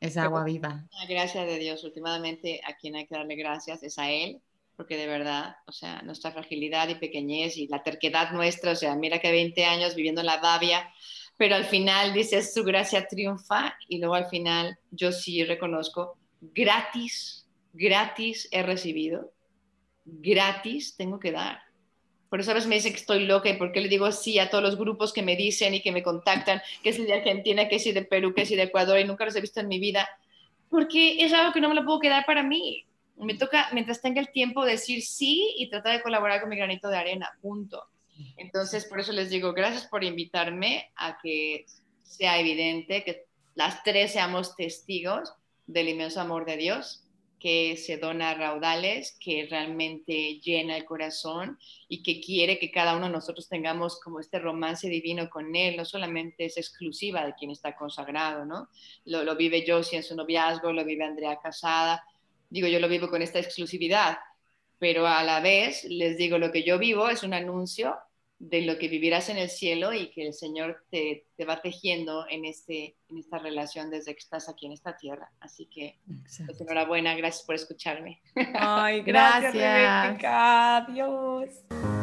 esa agua viva. Gracias de Dios. Últimamente a quien hay que darle gracias es a Él, porque de verdad, o sea, nuestra fragilidad y pequeñez y la terquedad nuestra, o sea, mira que 20 años viviendo en la Davia, pero al final dices, su gracia triunfa y luego al final yo sí reconozco, gratis, gratis he recibido, gratis tengo que dar. Por eso a veces me dicen que estoy loca y por qué le digo sí a todos los grupos que me dicen y que me contactan, que es de Argentina, que es de Perú, que es de Ecuador y nunca los he visto en mi vida, porque es algo que no me lo puedo quedar para mí me toca, mientras tenga el tiempo, decir sí y tratar de colaborar con mi granito de arena, punto. Entonces, por eso les digo, gracias por invitarme a que sea evidente que las tres seamos testigos del inmenso amor de Dios que se dona a raudales, que realmente llena el corazón y que quiere que cada uno de nosotros tengamos como este romance divino con Él, no solamente es exclusiva de quien está consagrado, ¿no? Lo, lo vive Josie en su noviazgo, lo vive Andrea casada, digo, yo lo vivo con esta exclusividad, pero a la vez les digo, lo que yo vivo es un anuncio de lo que vivirás en el cielo y que el Señor te, te va tejiendo en, este, en esta relación desde que estás aquí en esta tierra. Así que, pues, enhorabuena, gracias por escucharme. Ay, gracias, gracias. Adiós.